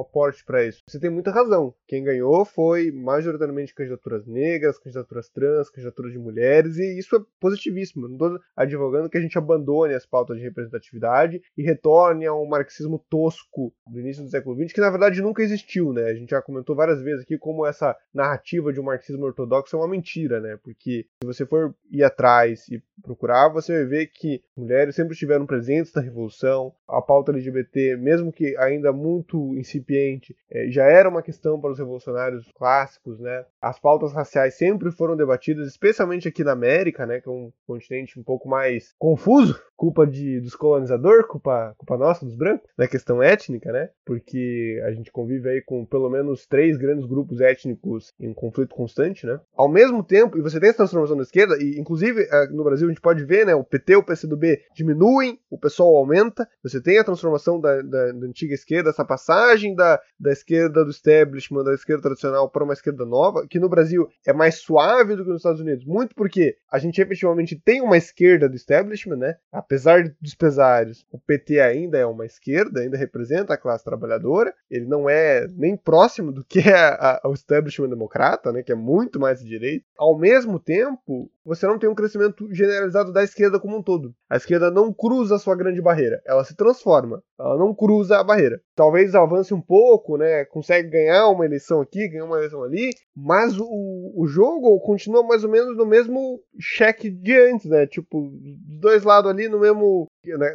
aporte para isso. Você tem muita razão. Quem ganhou foi majoritariamente candidaturas negras, candidaturas trans, candidaturas de mulheres, e isso é positivíssimo. Não estou advogando que a gente abandone as pautas de representatividade e retorne a um marxismo tosco do início do século XX, que na verdade nunca existiu, né? A gente já comentou várias vezes aqui como essa narrativa de um marxismo ortodoxo é uma mentira, né? Porque se você for ir atrás e procurar, você vai ver que mulheres sempre estiveram presentes na revolução, a pauta LGBT, mesmo que ainda muito incipiente, é, já era uma questão para os revolucionários clássicos, né? As pautas raciais sempre foram debatidas, especialmente aqui na América, né? Que é um continente um pouco mais confuso, culpa de, dos colonizadores, culpa, culpa nossa, dos brancos, na questão étnica, né? Porque a gente convive aí com pelo menos três grandes grupos étnicos em conflito constante, né? Ao mesmo tempo, e você tem essa transformação da esquerda, e inclusive é, no Brasil a gente pode ver, né? O PT o PCdoB diminuem, o pessoal aumenta, você tem a transformação da, da, da antiga esquerda, essa passagem da, da esquerda do establishment, da esquerda tradicional para uma esquerda nova, que no Brasil é mais suave do que nos Estados Unidos, muito porque a gente efetivamente tem uma esquerda do establishment, né? Apesar dos pesares, o PT ainda é uma esquerda, ainda representa a classe trabalhadora, ele não é nem próximo do que é a, a, o establishment democrata, né? Que é muito mais de direita. Ao mesmo tempo, você não tem um crescimento generalizado da esquerda como um todo. A esquerda não cruza a sua grande barreira, ela se transforma, ela não cruza a barreira. Talvez avance um pouco, né? Consegue ganhar uma eleição aqui, ganhar uma eleição ali, mas o, o jogo continua mais ou menos no mesmo cheque de antes, né? Tipo, dois lados ali no mesmo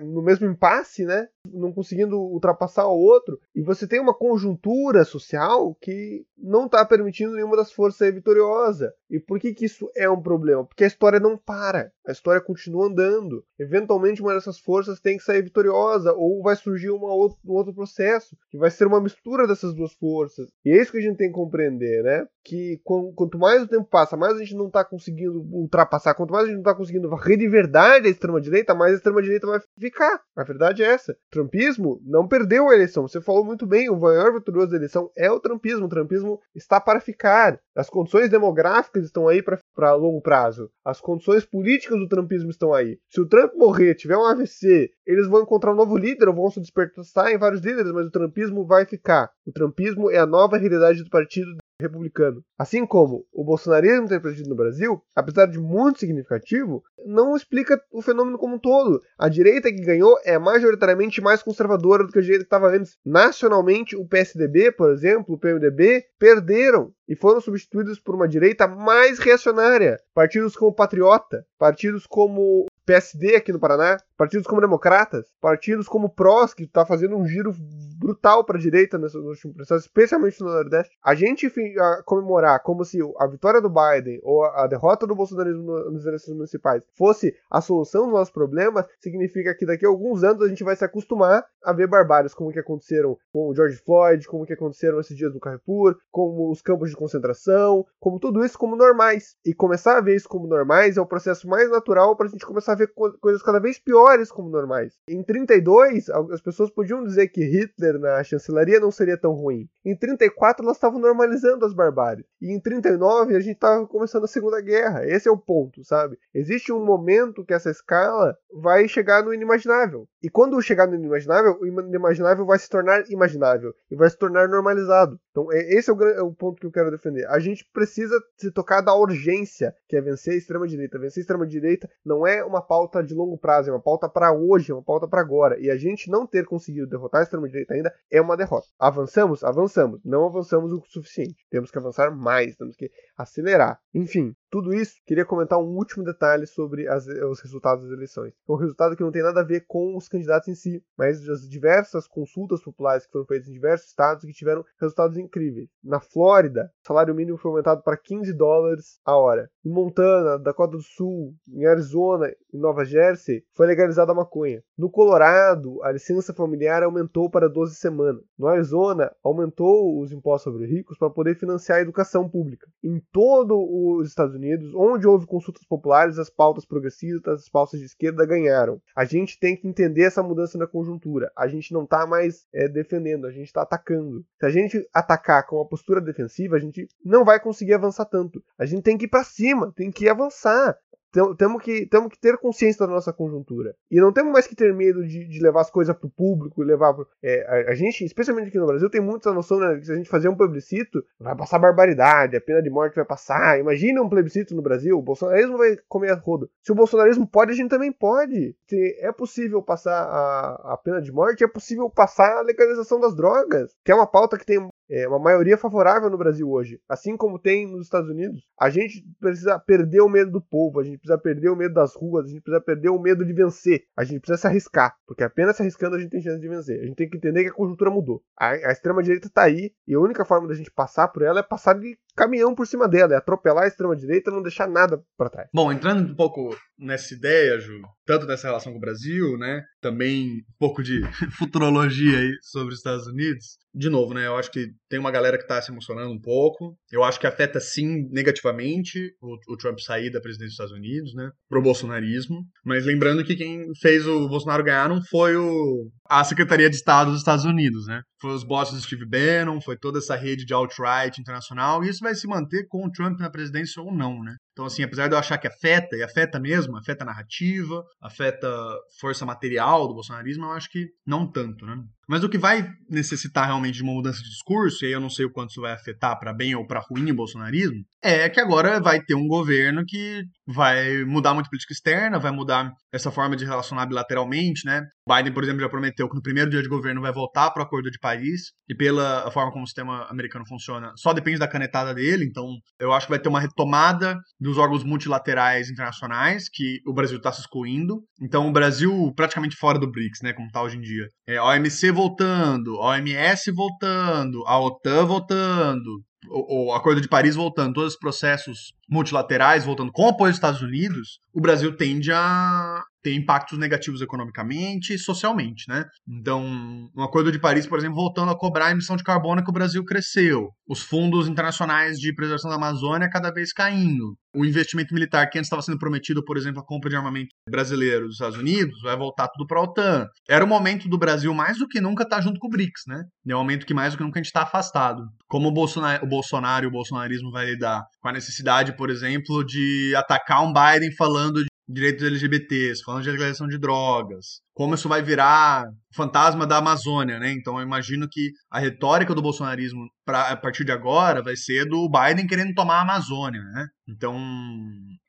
no mesmo impasse, né? Não conseguindo ultrapassar o outro. E você tem uma conjuntura social que não está permitindo nenhuma das forças ser vitoriosa. E por que, que isso é um problema? Porque a história não para. A história continua andando. Eventualmente, uma dessas forças tem que sair vitoriosa, ou vai surgir uma outro, um outro processo, que vai ser uma mistura dessas duas forças. E é isso que a gente tem que compreender, né? Que quanto mais o tempo passa, mais a gente não está conseguindo ultrapassar, quanto mais a gente não está conseguindo varrer de verdade a extrema-direita, mais a extrema-direita vai ficar. A verdade é essa. O trumpismo não perdeu a eleição. Você falou muito bem, o maior vitorioso da eleição é o trumpismo. O trumpismo está para ficar. As condições demográficas estão aí para longo prazo. As condições políticas do trumpismo estão aí. Se o Trump morrer, tiver um AVC, eles vão encontrar um novo líder, vão se despertar em vários líderes, mas o trumpismo vai ficar. O trumpismo é a nova realidade do partido republicano. Assim como o bolsonarismo ter perdido no Brasil, apesar de muito significativo, não explica o fenômeno como um todo. A direita que ganhou é majoritariamente mais conservadora do que a direita que estava antes. Nacionalmente, o PSDB, por exemplo, o PMDB, perderam e foram substituídos por uma direita mais reacionária. Partidos como Patriota, partidos como PSD aqui no Paraná, partidos como Democratas, partidos como PROS, que está fazendo um giro brutal para a direita nesse último processo, especialmente no Nordeste. A gente a comemorar como se a vitória do Biden ou a derrota do bolsonarismo nas eleições municipais fosse a solução dos nossos problemas, significa que daqui a alguns anos a gente vai se acostumar a ver barbáries como que aconteceram com o George Floyd, como que aconteceram esses dias do Carrefour, como os campos de concentração, como tudo isso como normais. E começar a ver isso como normais é o processo mais natural para a gente começar a ver coisas cada vez piores como normais. Em 32, as pessoas podiam dizer que Hitler na chancelaria não seria tão ruim. Em 34, elas estavam normalizando as barbáries. E em 39, a gente estava começando a Segunda Guerra. Esse é o ponto, sabe? Existe um momento que essa escala vai chegar no inimaginável. E quando chegar no inimaginável, o inimaginável vai se tornar imaginável e vai se tornar normalizado. Então, é, esse é o, é o ponto que eu quero defender. A gente precisa se tocar da urgência, que é vencer a extrema-direita. Vencer a extrema-direita não é uma pauta de longo prazo, é uma pauta para hoje, é uma pauta para agora. E a gente não ter conseguido derrotar a extrema-direita ainda é uma derrota. Avançamos? Avançamos. Não avançamos o suficiente. Temos que avançar mais, temos que acelerar. Enfim, tudo isso, queria comentar um último detalhe sobre as, os resultados das eleições. É um resultado que não tem nada a ver com os candidatos em si, mas das diversas consultas populares que foram feitas em diversos estados que tiveram resultados incríveis. Na Flórida, o salário mínimo foi aumentado para 15 dólares a hora. Em Montana, Dakota do Sul, em Arizona e Nova Jersey, foi legalizada a maconha. No Colorado, a licença familiar aumentou para 12 semanas. No Arizona, aumentou os impostos sobre ricos para poder financiar a educação pública. Em todo os Estados Unidos, onde houve consultas populares, as pautas progressistas, as pautas de esquerda ganharam. A gente tem que entender essa mudança na conjuntura. A gente não está mais é, defendendo, a gente está atacando. Se a gente atacar com uma postura defensiva, a gente não vai conseguir avançar tanto. A gente tem que ir para cima, tem que avançar temos que, temos que ter consciência da nossa conjuntura. E não temos mais que ter medo de, de levar as coisas para o público, levar pro, é, a, a, gente, especialmente aqui no Brasil, tem muita noção né, que se a gente fazer um plebiscito, vai passar barbaridade, a pena de morte vai passar. Imagina um plebiscito no Brasil, o bolsonarismo vai comer a roda. Se o bolsonarismo pode, a gente também pode. Se é possível passar a, a pena de morte, é possível passar a legalização das drogas, que é uma pauta que tem é, uma maioria favorável no Brasil hoje, assim como tem nos Estados Unidos, a gente precisa perder o medo do povo, a gente precisa perder o medo das ruas, a gente precisa perder o medo de vencer, a gente precisa se arriscar, porque apenas se arriscando a gente tem chance de vencer. A gente tem que entender que a conjuntura mudou. A, a extrema-direita está aí e a única forma da gente passar por ela é passar de caminhão por cima dela, é atropelar a extrema-direita não deixar nada para trás. Bom, entrando um pouco nessa ideia, Ju, tanto nessa relação com o Brasil, né, também um pouco de futurologia aí sobre os Estados Unidos. De novo, né, eu acho que tem uma galera que tá se emocionando um pouco. Eu acho que afeta sim negativamente o, o Trump sair da presidência dos Estados Unidos, né, pro bolsonarismo. Mas lembrando que quem fez o Bolsonaro ganhar não foi o, a Secretaria de Estado dos Estados Unidos, né? Foi os bosses do Steve Bannon, foi toda essa rede de alt-right internacional, e isso vai se manter com o Trump na presidência ou não, né? Então, assim, apesar de eu achar que afeta, e afeta mesmo, afeta a narrativa, afeta força material do bolsonarismo, eu acho que não tanto, né? Mas o que vai necessitar realmente de uma mudança de discurso, e aí eu não sei o quanto isso vai afetar para bem ou para ruim o bolsonarismo, é que agora vai ter um governo que vai mudar muito a política externa, vai mudar essa forma de relacionar bilateralmente, né? Biden, por exemplo, já prometeu que no primeiro dia de governo vai voltar para o Acordo de Paris, e pela forma como o sistema americano funciona, só depende da canetada dele, então eu acho que vai ter uma retomada dos órgãos multilaterais internacionais, que o Brasil está se excluindo. Então o Brasil praticamente fora do BRICS, né, como está hoje em dia. É, a OMC voltando, a OMS voltando, a OTAN voltando, o, o, Acordo de Paris voltando, todos os processos multilaterais voltando com o apoio dos Estados Unidos, o Brasil tende a ter impactos negativos economicamente e socialmente, né? Então, no Acordo de Paris, por exemplo, voltando a cobrar a emissão de carbono que o Brasil cresceu, os fundos internacionais de preservação da Amazônia cada vez caindo, o investimento militar que antes estava sendo prometido, por exemplo, a compra de armamento brasileiro dos Estados Unidos, vai voltar tudo para a OTAN. Era o momento do Brasil mais do que nunca estar tá junto com o BRICS, né? É um momento que mais do que nunca a gente está afastado. Como o Bolsonaro, o Bolsonaro e o bolsonarismo vai lidar com a necessidade, por exemplo, de atacar um Biden falando direitos LGBTs, falando de legalização de drogas, como isso vai virar fantasma da Amazônia, né? Então eu imagino que a retórica do bolsonarismo pra, a partir de agora vai ser do Biden querendo tomar a Amazônia, né? Então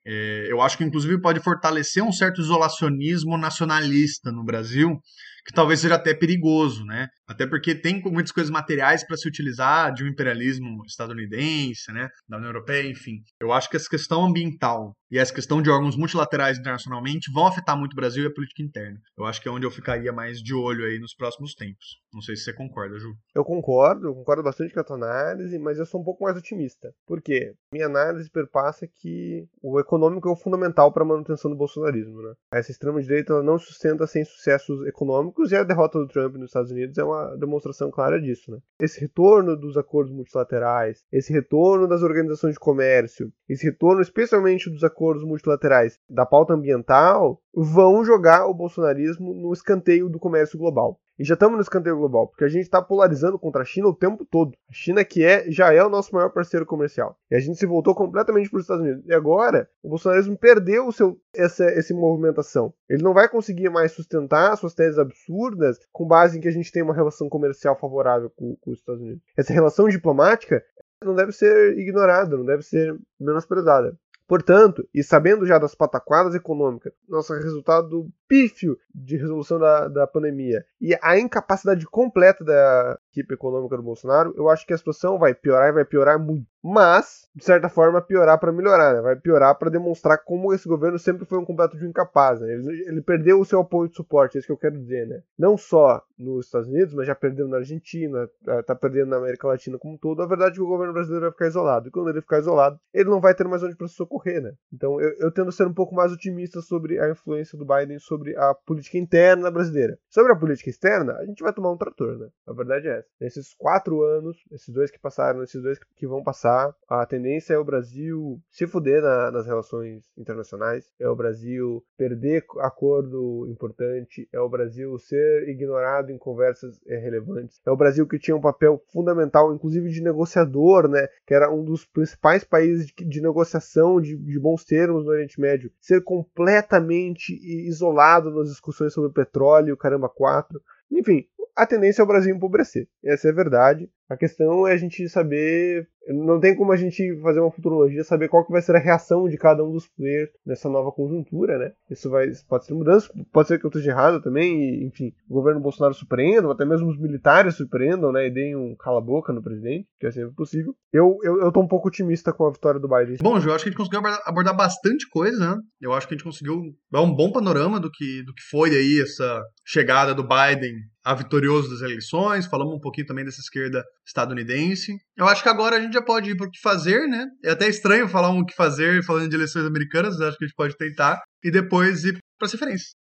é, eu acho que inclusive pode fortalecer um certo isolacionismo nacionalista no Brasil, que talvez seja até perigoso, né? Até porque tem muitas coisas materiais para se utilizar de um imperialismo estadunidense, né? Da União Europeia, enfim. Eu acho que essa questão ambiental e essa questão de órgãos multilaterais internacionalmente vão afetar muito o Brasil e a política interna. Eu acho que é onde eu ficaria mais de olho aí nos próximos tempos. Não sei se você concorda, Ju. Eu concordo, eu concordo bastante com a tua análise, mas eu sou um pouco mais otimista. Por quê? Minha análise perpassa que o econômico é o fundamental para a manutenção do bolsonarismo, né? Essa extrema-direita não sustenta sem sucessos econômicos e a derrota do Trump nos Estados Unidos é uma demonstração clara disso, né? Esse retorno dos acordos multilaterais, esse retorno das organizações de comércio, esse retorno especialmente dos acordos multilaterais da pauta ambiental, vão jogar o bolsonarismo no escanteio do comércio global. E já estamos no escanteio global, porque a gente está polarizando contra a China o tempo todo. A China que é já é o nosso maior parceiro comercial. E a gente se voltou completamente para os Estados Unidos. E agora o bolsonarismo perdeu o seu, essa, essa movimentação. Ele não vai conseguir mais sustentar suas teses absurdas com base em que a gente tem uma relação comercial favorável com, com os Estados Unidos. Essa relação diplomática não deve ser ignorada, não deve ser menosprezada. Portanto, e sabendo já das pataquadas econômicas, nosso resultado pífio de resolução da, da pandemia e a incapacidade completa da equipe econômica do Bolsonaro, eu acho que a situação vai piorar e vai piorar muito. Mas, de certa forma, piorar para melhorar, né? Vai piorar para demonstrar como esse governo sempre foi um completo de incapaz, né? ele, ele, perdeu o seu apoio de suporte, é isso que eu quero dizer, né? Não só nos Estados Unidos, mas já perdeu na Argentina, tá perdendo na América Latina como um todo. A verdade é que o governo brasileiro vai ficar isolado. E quando ele ficar isolado, ele não vai ter mais onde para socorrer, né? Então, eu, eu tendo a ser um pouco mais otimista sobre a influência do Biden sobre a política interna brasileira. Sobre a política externa, a gente vai tomar um trator, né? A verdade é Nesses quatro anos, esses dois que passaram, esses dois que vão passar, a tendência é o Brasil se fuder na, nas relações internacionais, é o Brasil perder acordo importante, é o Brasil ser ignorado em conversas é, relevantes, é o Brasil que tinha um papel fundamental, inclusive de negociador, né? Que era um dos principais países de, de negociação de, de bons termos no Oriente Médio, ser completamente isolado nas discussões sobre petróleo, caramba, quatro. Enfim, a tendência é o Brasil empobrecer. Essa é a verdade. A questão é a gente saber não tem como a gente fazer uma futurologia saber qual que vai ser a reação de cada um dos players nessa nova conjuntura, né? Isso vai, pode ser mudança, pode ser que eu esteja errado também, e, enfim, o governo Bolsonaro surpreenda, ou até mesmo os militares surpreendam, né? E deem um cala-boca no presidente, que é sempre possível. Eu, eu, eu tô um pouco otimista com a vitória do Biden. Bom, Ju, eu acho que a gente conseguiu abordar bastante coisa, né? Eu acho que a gente conseguiu dar um bom panorama do que, do que foi aí essa chegada do Biden a vitorioso das eleições, falamos um pouquinho também dessa esquerda estadunidense. Eu acho que agora a gente já pode ir para o que fazer, né? É até estranho falar um o que fazer falando de eleições americanas, acho que a gente pode tentar, e depois ir para as referências.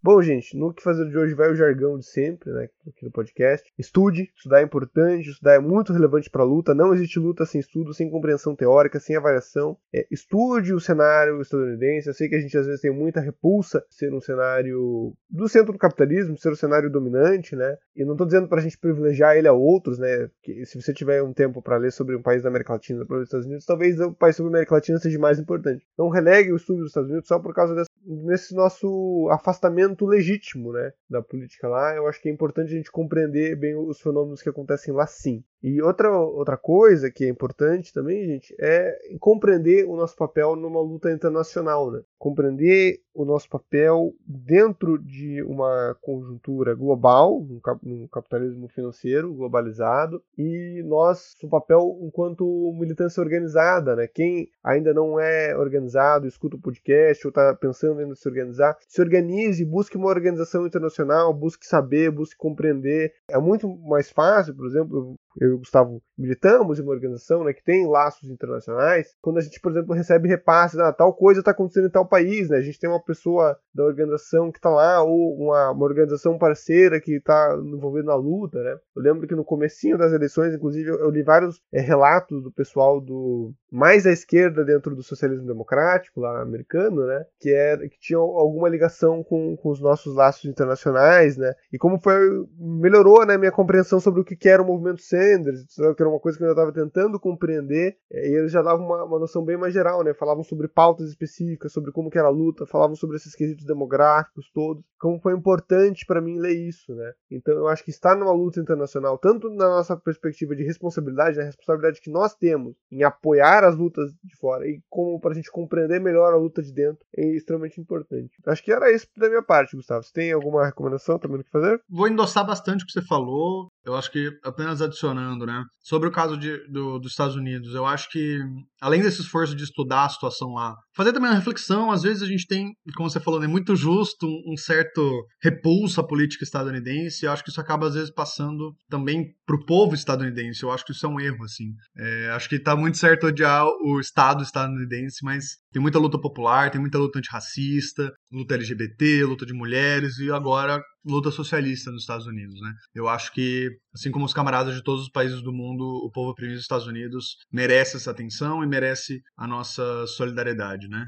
Bom, gente, no que fazer de hoje vai o jargão de sempre, né, aqui no podcast. Estude, estudar é importante, estudar é muito relevante para a luta. Não existe luta sem estudo, sem compreensão teórica, sem avaliação. É, estude o cenário estadunidense. Eu sei que a gente às vezes tem muita repulsa ser um cenário do centro do capitalismo, ser o um cenário dominante, né? E não estou dizendo para a gente privilegiar ele a outros, né? Que se você tiver um tempo para ler sobre um país da América Latina, para os Estados Unidos, talvez o país sobre a América Latina seja mais importante. Não relegue o estudo dos Estados Unidos só por causa desse, desse nosso afastamento legítimo né, da política lá, eu acho que é importante a gente compreender bem os fenômenos que acontecem lá sim. E outra, outra coisa que é importante também, gente, é compreender o nosso papel numa luta internacional, né? Compreender o nosso papel dentro de uma conjuntura global, num capitalismo financeiro globalizado, e nosso papel enquanto militância organizada, né? Quem ainda não é organizado, escuta o podcast ou está pensando em se organizar, se organize, busque uma organização internacional, busque saber, busque compreender. É muito mais fácil, por exemplo, eu e o Gustavo militamos em uma organização né, que tem laços internacionais, quando a gente, por exemplo, recebe repasses, ah, tal coisa está acontecendo em tal país, né? A gente tem uma pessoa da organização que está lá, ou uma, uma organização parceira que está envolvida na luta, né? Eu lembro que no comecinho das eleições, inclusive, eu, eu li vários é, relatos do pessoal do mais à esquerda dentro do socialismo democrático, lá americano, né? Que, era, que tinha alguma ligação com, com os nossos laços internacionais, né? E como foi, melhorou né, minha compreensão sobre o que era o movimento Sanders, que era uma coisa que eu estava tentando compreender, e eles já davam uma, uma, noção bem mais geral, né? Falavam sobre pautas específicas, sobre como que era a luta, falavam sobre esses quesitos demográficos todos, como foi importante para mim ler isso, né? Então eu acho que estar numa luta internacional, tanto na nossa perspectiva de responsabilidade, né? responsabilidade que nós temos em apoiar as lutas de fora e como para a gente compreender melhor a luta de dentro, é extremamente importante. Acho que era isso da minha parte, Gustavo. Você tem alguma recomendação também do que fazer? Vou endossar bastante o que você falou. Eu acho que apenas adicionando, né? Sobre o caso de, do, dos Estados Unidos, eu acho que, além desse esforço de estudar a situação lá, fazer também uma reflexão, às vezes a gente tem, como você falou, é né, muito justo, um, um certo repulso à política estadunidense, eu acho que isso acaba, às vezes, passando também pro povo estadunidense, eu acho que isso é um erro, assim. É, acho que tá muito certo odiar o Estado estadunidense, mas tem muita luta popular, tem muita luta antirracista, luta LGBT, luta de mulheres, e agora luta socialista nos Estados Unidos, né? Eu acho que, assim como os camaradas de todos os países do mundo, o povo oprimido dos Estados Unidos merece essa atenção e merece a nossa solidariedade, né?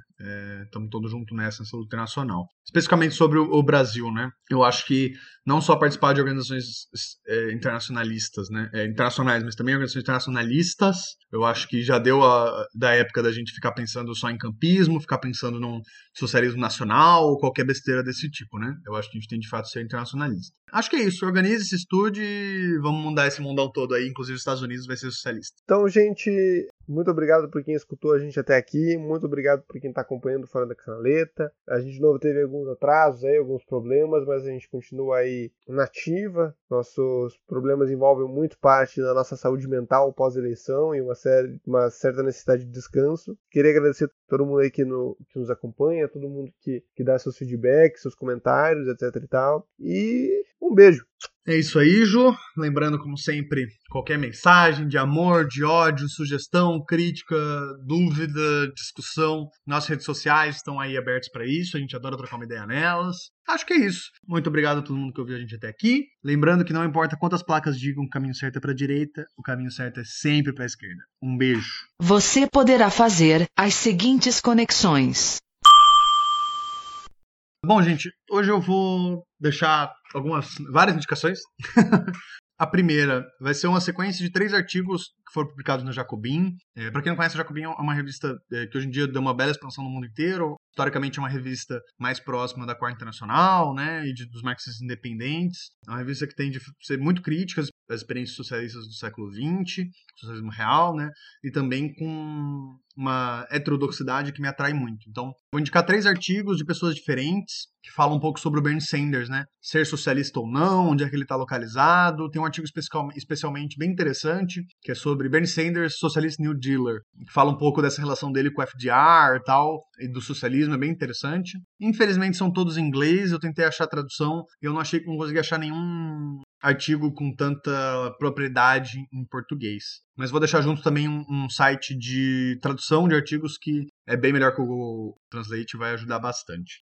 Estamos é, todos juntos nessa, nessa luta internacional. Especificamente sobre o, o, Brasil, né? Eu acho que não só participar de organizações é, internacionalistas, né? É, internacionais, mas também organizações internacionalistas, eu acho que já deu a, da época da gente ficar pensando só em campismo, ficar pensando num socialismo nacional ou qualquer besteira desse tipo, né? Eu acho que a gente tem de fato ser internacionalista. Acho que é isso. Organize, se estude e vamos mudar esse mundão todo aí. Inclusive os Estados Unidos vai ser socialista. Então, gente, muito obrigado por quem escutou a gente até aqui. Muito obrigado por quem está acompanhando fora da canaleta. A gente de novo teve alguns atrasos aí, alguns problemas, mas a gente continua aí nativa. Nossos problemas envolvem muito parte da nossa saúde mental pós-eleição e uma, série, uma certa necessidade de descanso. Queria agradecer todo mundo aí que, no, que nos acompanha, todo mundo que, que dá seus feedbacks, seus comentários, etc e tal. E um beijo. É isso aí, Ju. Lembrando, como sempre, qualquer mensagem de amor, de ódio, sugestão, crítica, dúvida, discussão, nossas redes sociais estão aí abertas para isso. A gente adora trocar uma ideia nelas. Acho que é isso. Muito obrigado a todo mundo que ouviu a gente até aqui. Lembrando que não importa quantas placas digam que o caminho certo é para a direita, o caminho certo é sempre para a esquerda. Um beijo. Você poderá fazer as seguintes conexões. Bom, gente, hoje eu vou deixar algumas, várias indicações. A primeira vai ser uma sequência de três artigos que foram publicados no Jacobin. É, Para quem não conhece, o Jacobin é uma revista é, que hoje em dia deu uma bela expansão no mundo inteiro. Historicamente é uma revista mais próxima da Quarta Internacional, né, e de, dos marxistas independentes. É uma revista que tem de ser muito crítica às experiências socialistas do século XX, socialismo real, né, e também com uma heterodoxidade que me atrai muito. Então, vou indicar três artigos de pessoas diferentes que falam um pouco sobre o Bernie Sanders, né? Ser socialista ou não, onde é que ele está localizado. Tem um artigo especialmente bem interessante, que é sobre Bernie Sanders, socialista New Dealer, que fala um pouco dessa relação dele com o FDR e tal, e do socialismo, é bem interessante. Infelizmente são todos em inglês, eu tentei achar tradução e eu não achei que não consegui achar nenhum artigo com tanta propriedade em português. Mas vou deixar junto também um, um, site de tradução de artigos que é bem melhor que o Google Translate vai ajudar bastante.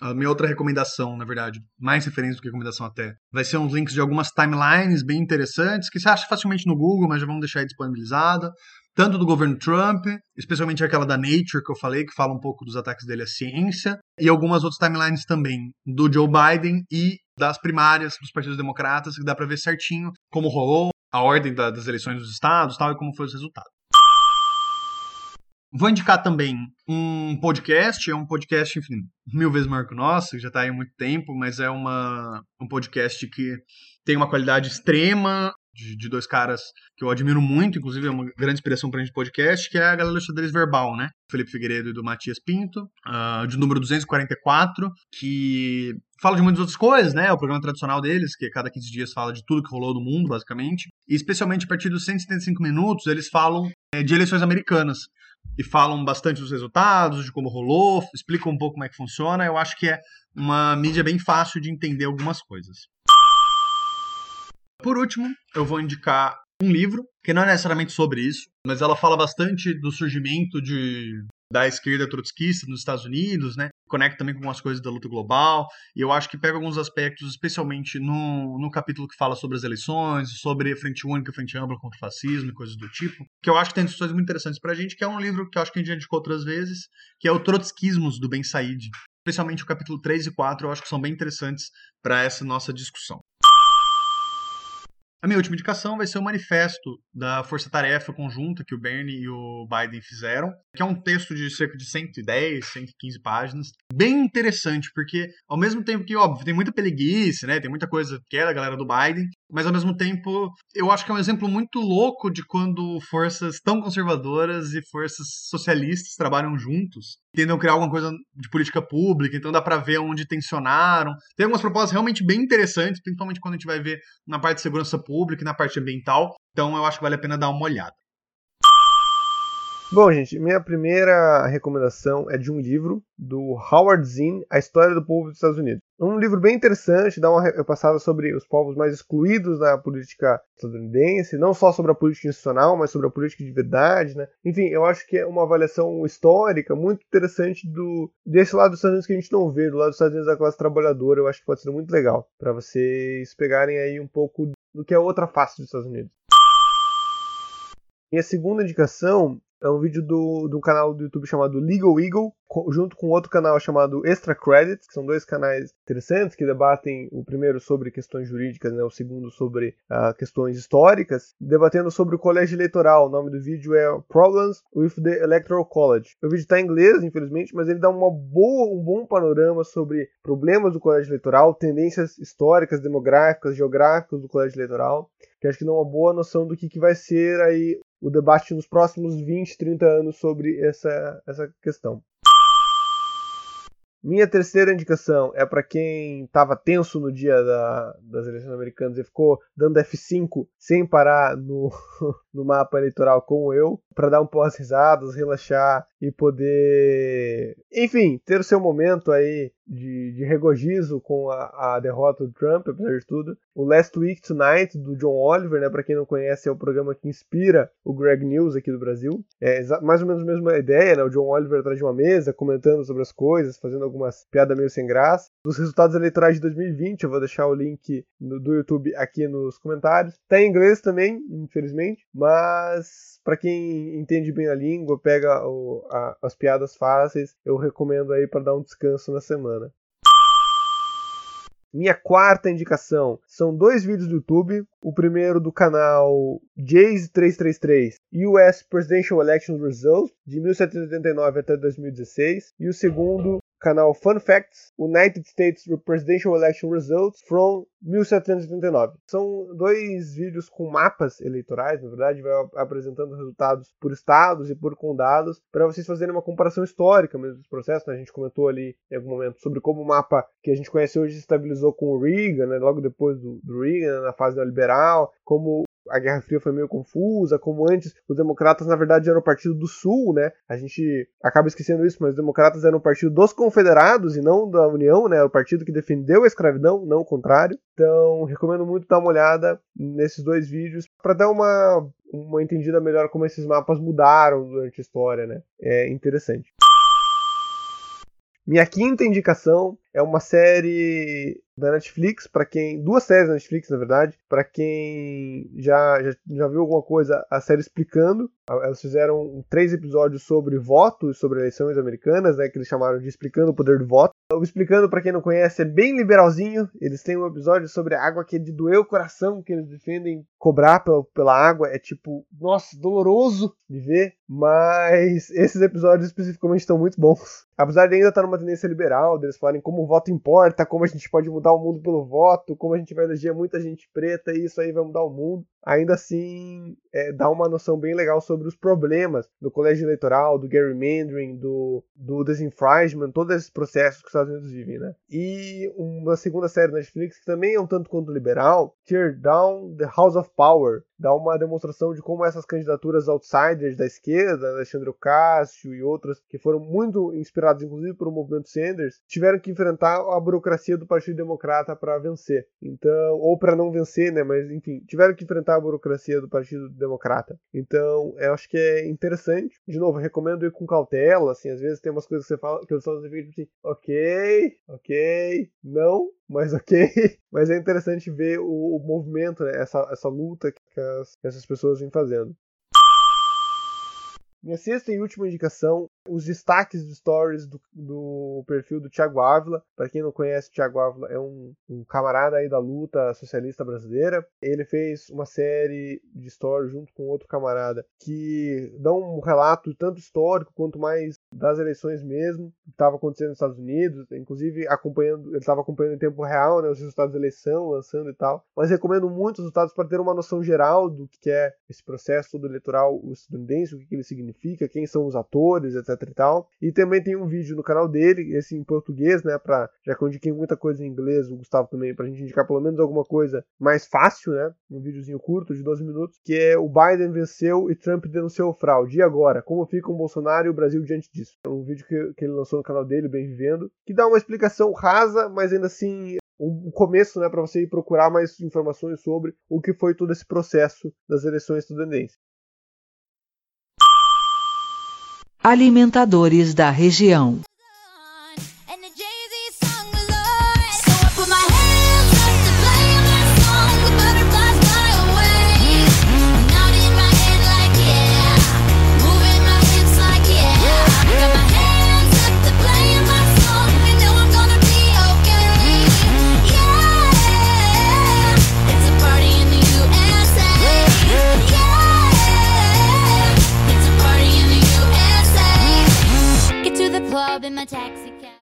A minha outra recomendação, na verdade, mais referência do que recomendação até, vai ser uns links de algumas timelines bem interessantes que você acha facilmente no Google, mas já vamos deixar disponibilizada tanto do governo Trump, especialmente aquela da Nature que eu falei, que fala um pouco dos ataques dele à ciência, e algumas outras timelines também, do Joe Biden e das primárias dos partidos democratas, que dá para ver certinho como rolou a ordem da, das eleições dos estados tal, e como foi os resultados. Vou indicar também um podcast, é um podcast, enfim, mil vezes maior que o nosso, já está aí há muito tempo, mas é uma, um podcast que tem uma qualidade extrema, de, de, dois caras que eu admiro muito, inclusive é uma grande inspiração para a gente podcast, que é a galera do xadrez verbal, né? Felipe Figueiredo e do Matias Pinto, uh, de número 244, que fala de muitas outras coisas, né? O programa tradicional deles, que cada 15 dias fala de tudo que rolou no mundo, basicamente. E especialmente a partir dos 175 minutos, eles falam é, de eleições americanas. E falam bastante dos resultados, de como rolou, explicam um pouco como é que funciona. Eu acho que é uma mídia bem fácil de entender algumas coisas. Por último, eu vou indicar um livro, que não é necessariamente sobre isso, mas ela fala bastante do surgimento de, da esquerda trotskista nos Estados Unidos, né? Conecta também com algumas coisas da luta global, e eu acho que pega alguns aspectos, especialmente no, no capítulo que fala sobre as eleições, sobre frente única, frente ampla contra o fascismo e coisas do tipo, que eu acho que tem discussões muito interessantes pra gente, que é um livro que eu acho que a gente já indicou outras vezes, que é o Trotskismos, do Ben Said. Especialmente o capítulo 3 e 4, eu acho que são bem interessantes para essa nossa discussão. A minha última indicação vai ser o manifesto da Força Tarefa Conjunta que o Bernie e o Biden fizeram, que é um texto de cerca de 110, 115 páginas. Bem interessante, porque ao mesmo tempo que, óbvio, tem muita peleguice, né? Tem muita coisa que é da galera do Biden, mas ao mesmo tempo eu acho que é um exemplo muito louco de quando forças tão conservadoras e forças socialistas trabalham juntos tentam criar alguma coisa de política pública, então dá para ver onde tensionaram. Tem algumas propostas realmente bem interessantes, principalmente quando a gente vai ver na parte de segurança pública e na parte ambiental. Então eu acho que vale a pena dar uma olhada. Bom, gente, minha primeira recomendação é de um livro do Howard Zinn, A História do Povo dos Estados Unidos. Um livro bem interessante, dá uma repassada sobre os povos mais excluídos na política estadunidense, não só sobre a política institucional, mas sobre a política de verdade, né? Enfim, eu acho que é uma avaliação histórica muito interessante do desse lado dos Estados Unidos que a gente não vê, do lado dos Estados Unidos da classe trabalhadora, eu acho que pode ser muito legal para vocês pegarem aí um pouco do que é outra face dos Estados Unidos. Minha segunda indicação é um vídeo do, do canal do YouTube chamado Legal Eagle, junto com outro canal chamado Extra Credits, que são dois canais interessantes que debatem o primeiro sobre questões jurídicas, né, o segundo sobre uh, questões históricas, debatendo sobre o colégio eleitoral. O nome do vídeo é Problems with the Electoral College. O vídeo está em inglês, infelizmente, mas ele dá uma boa, um bom panorama sobre problemas do colégio eleitoral, tendências históricas, demográficas, geográficas do colégio eleitoral que acho que dá uma boa noção do que, que vai ser aí o debate nos próximos 20, 30 anos sobre essa, essa questão. Minha terceira indicação é para quem estava tenso no dia da, das eleições americanas e ficou dando F5 sem parar no, no mapa eleitoral como eu, para dar um pós risadas, relaxar e poder, enfim, ter o seu momento aí de, de regozijo com a, a, derrota do Trump, apesar de tudo. O Last Week Tonight, do John Oliver, né, para quem não conhece, é o programa que inspira o Greg News aqui do Brasil. É mais ou menos a mesma ideia, né, o John Oliver atrás de uma mesa, comentando sobre as coisas, fazendo algumas piadas meio sem graça. Dos resultados eleitorais de 2020, eu vou deixar o link no, do YouTube aqui nos comentários. Tá em inglês também, infelizmente, mas para quem entende bem a língua, pega o, a, as piadas fáceis, eu recomendo aí para dar um descanso na semana. Minha quarta indicação são dois vídeos do YouTube. O primeiro do canal Jays333 US Presidential Election Results de 1789 até 2016 e o segundo canal Fun Facts United States Presidential Election Results from 1789. São dois vídeos com mapas eleitorais, na verdade, vai apresentando resultados por estados e por condados, para vocês fazerem uma comparação histórica mesmo dos processos. Né? A gente comentou ali em algum momento sobre como o mapa que a gente conhece hoje se estabilizou com o Reagan, né? logo depois do, do Reagan, na fase neoliberal, como a Guerra Fria foi meio confusa, como antes os democratas na verdade eram o partido do Sul, né? A gente acaba esquecendo isso, mas os democratas eram o partido dos confederados e não da União, né? Era o partido que defendeu a escravidão, não o contrário. Então, recomendo muito dar uma olhada nesses dois vídeos para dar uma uma entendida melhor como esses mapas mudaram durante a história, né? É interessante. Minha quinta indicação é uma série da Netflix, para quem. Duas séries da Netflix, na verdade. para quem já, já, já viu alguma coisa, a série explicando. Elas fizeram três episódios sobre voto, sobre eleições americanas, né? Que eles chamaram de Explicando o Poder do Voto. O Explicando, para quem não conhece, é bem liberalzinho. Eles têm um episódio sobre a água que é de doer o coração, que eles defendem cobrar pela, pela água. É tipo, nossa, doloroso de ver. Mas esses episódios especificamente estão muito bons. Apesar de ainda estar numa tendência liberal, deles falarem como o voto importa, como a gente pode mudar o mundo pelo voto, como a gente vai eleger muita gente preta e isso aí vai mudar o mundo ainda assim é, dá uma noção bem legal sobre os problemas do colégio eleitoral, do gerrymandering, do, do disenfranchisement, todos esses processos que os Estados Unidos vivem, né? E uma segunda série da Netflix que também é um tanto quanto liberal, Tear Down the House of Power, dá uma demonstração de como essas candidaturas outsiders da esquerda, Alexandre Ocasio e outras, que foram muito inspiradas inclusive pelo movimento Sanders, tiveram que enfrentar a burocracia do Partido Democrata para vencer. Então, ou para não vencer, né, mas enfim, tiveram que enfrentar a burocracia do Partido Democrata. Então, eu acho que é interessante. De novo, recomendo ir com cautela, assim, às vezes tem umas coisas que você fala que eu só fico assim, OK, OK, não, mas ok. Mas é interessante ver o, o movimento, né? essa, essa luta que as, essas pessoas vêm fazendo. Minha sexta e última indicação os destaques de stories do, do perfil do Thiago Ávila. Para quem não conhece, o Thiago Ávila é um, um, camarada aí da luta socialista brasileira. Ele fez uma série de stories junto com outro camarada que dão um relato tanto histórico quanto mais das eleições mesmo, que estava acontecendo nos Estados Unidos, inclusive acompanhando, ele estava acompanhando em tempo real, né, os resultados da eleição, lançando e tal. Mas recomendo muito os resultados para ter uma noção geral do que é esse processo do eleitoral estadunidense, o que ele significa, quem são os atores, e tal. E também tem um vídeo no canal dele, esse em português, né? Pra, já que eu indiquei muita coisa em inglês, o Gustavo também, pra gente indicar pelo menos alguma coisa mais fácil, né? Um videozinho curto de 12 minutos, que é o Biden venceu e Trump denunciou fraude. E agora? Como fica o Bolsonaro e o Brasil diante disso? É um vídeo que, que ele lançou no canal dele, Bem Vivendo, que dá uma explicação rasa, mas ainda assim um começo né, para você ir procurar mais informações sobre o que foi todo esse processo das eleições estadunidenses. Alimentadores da região.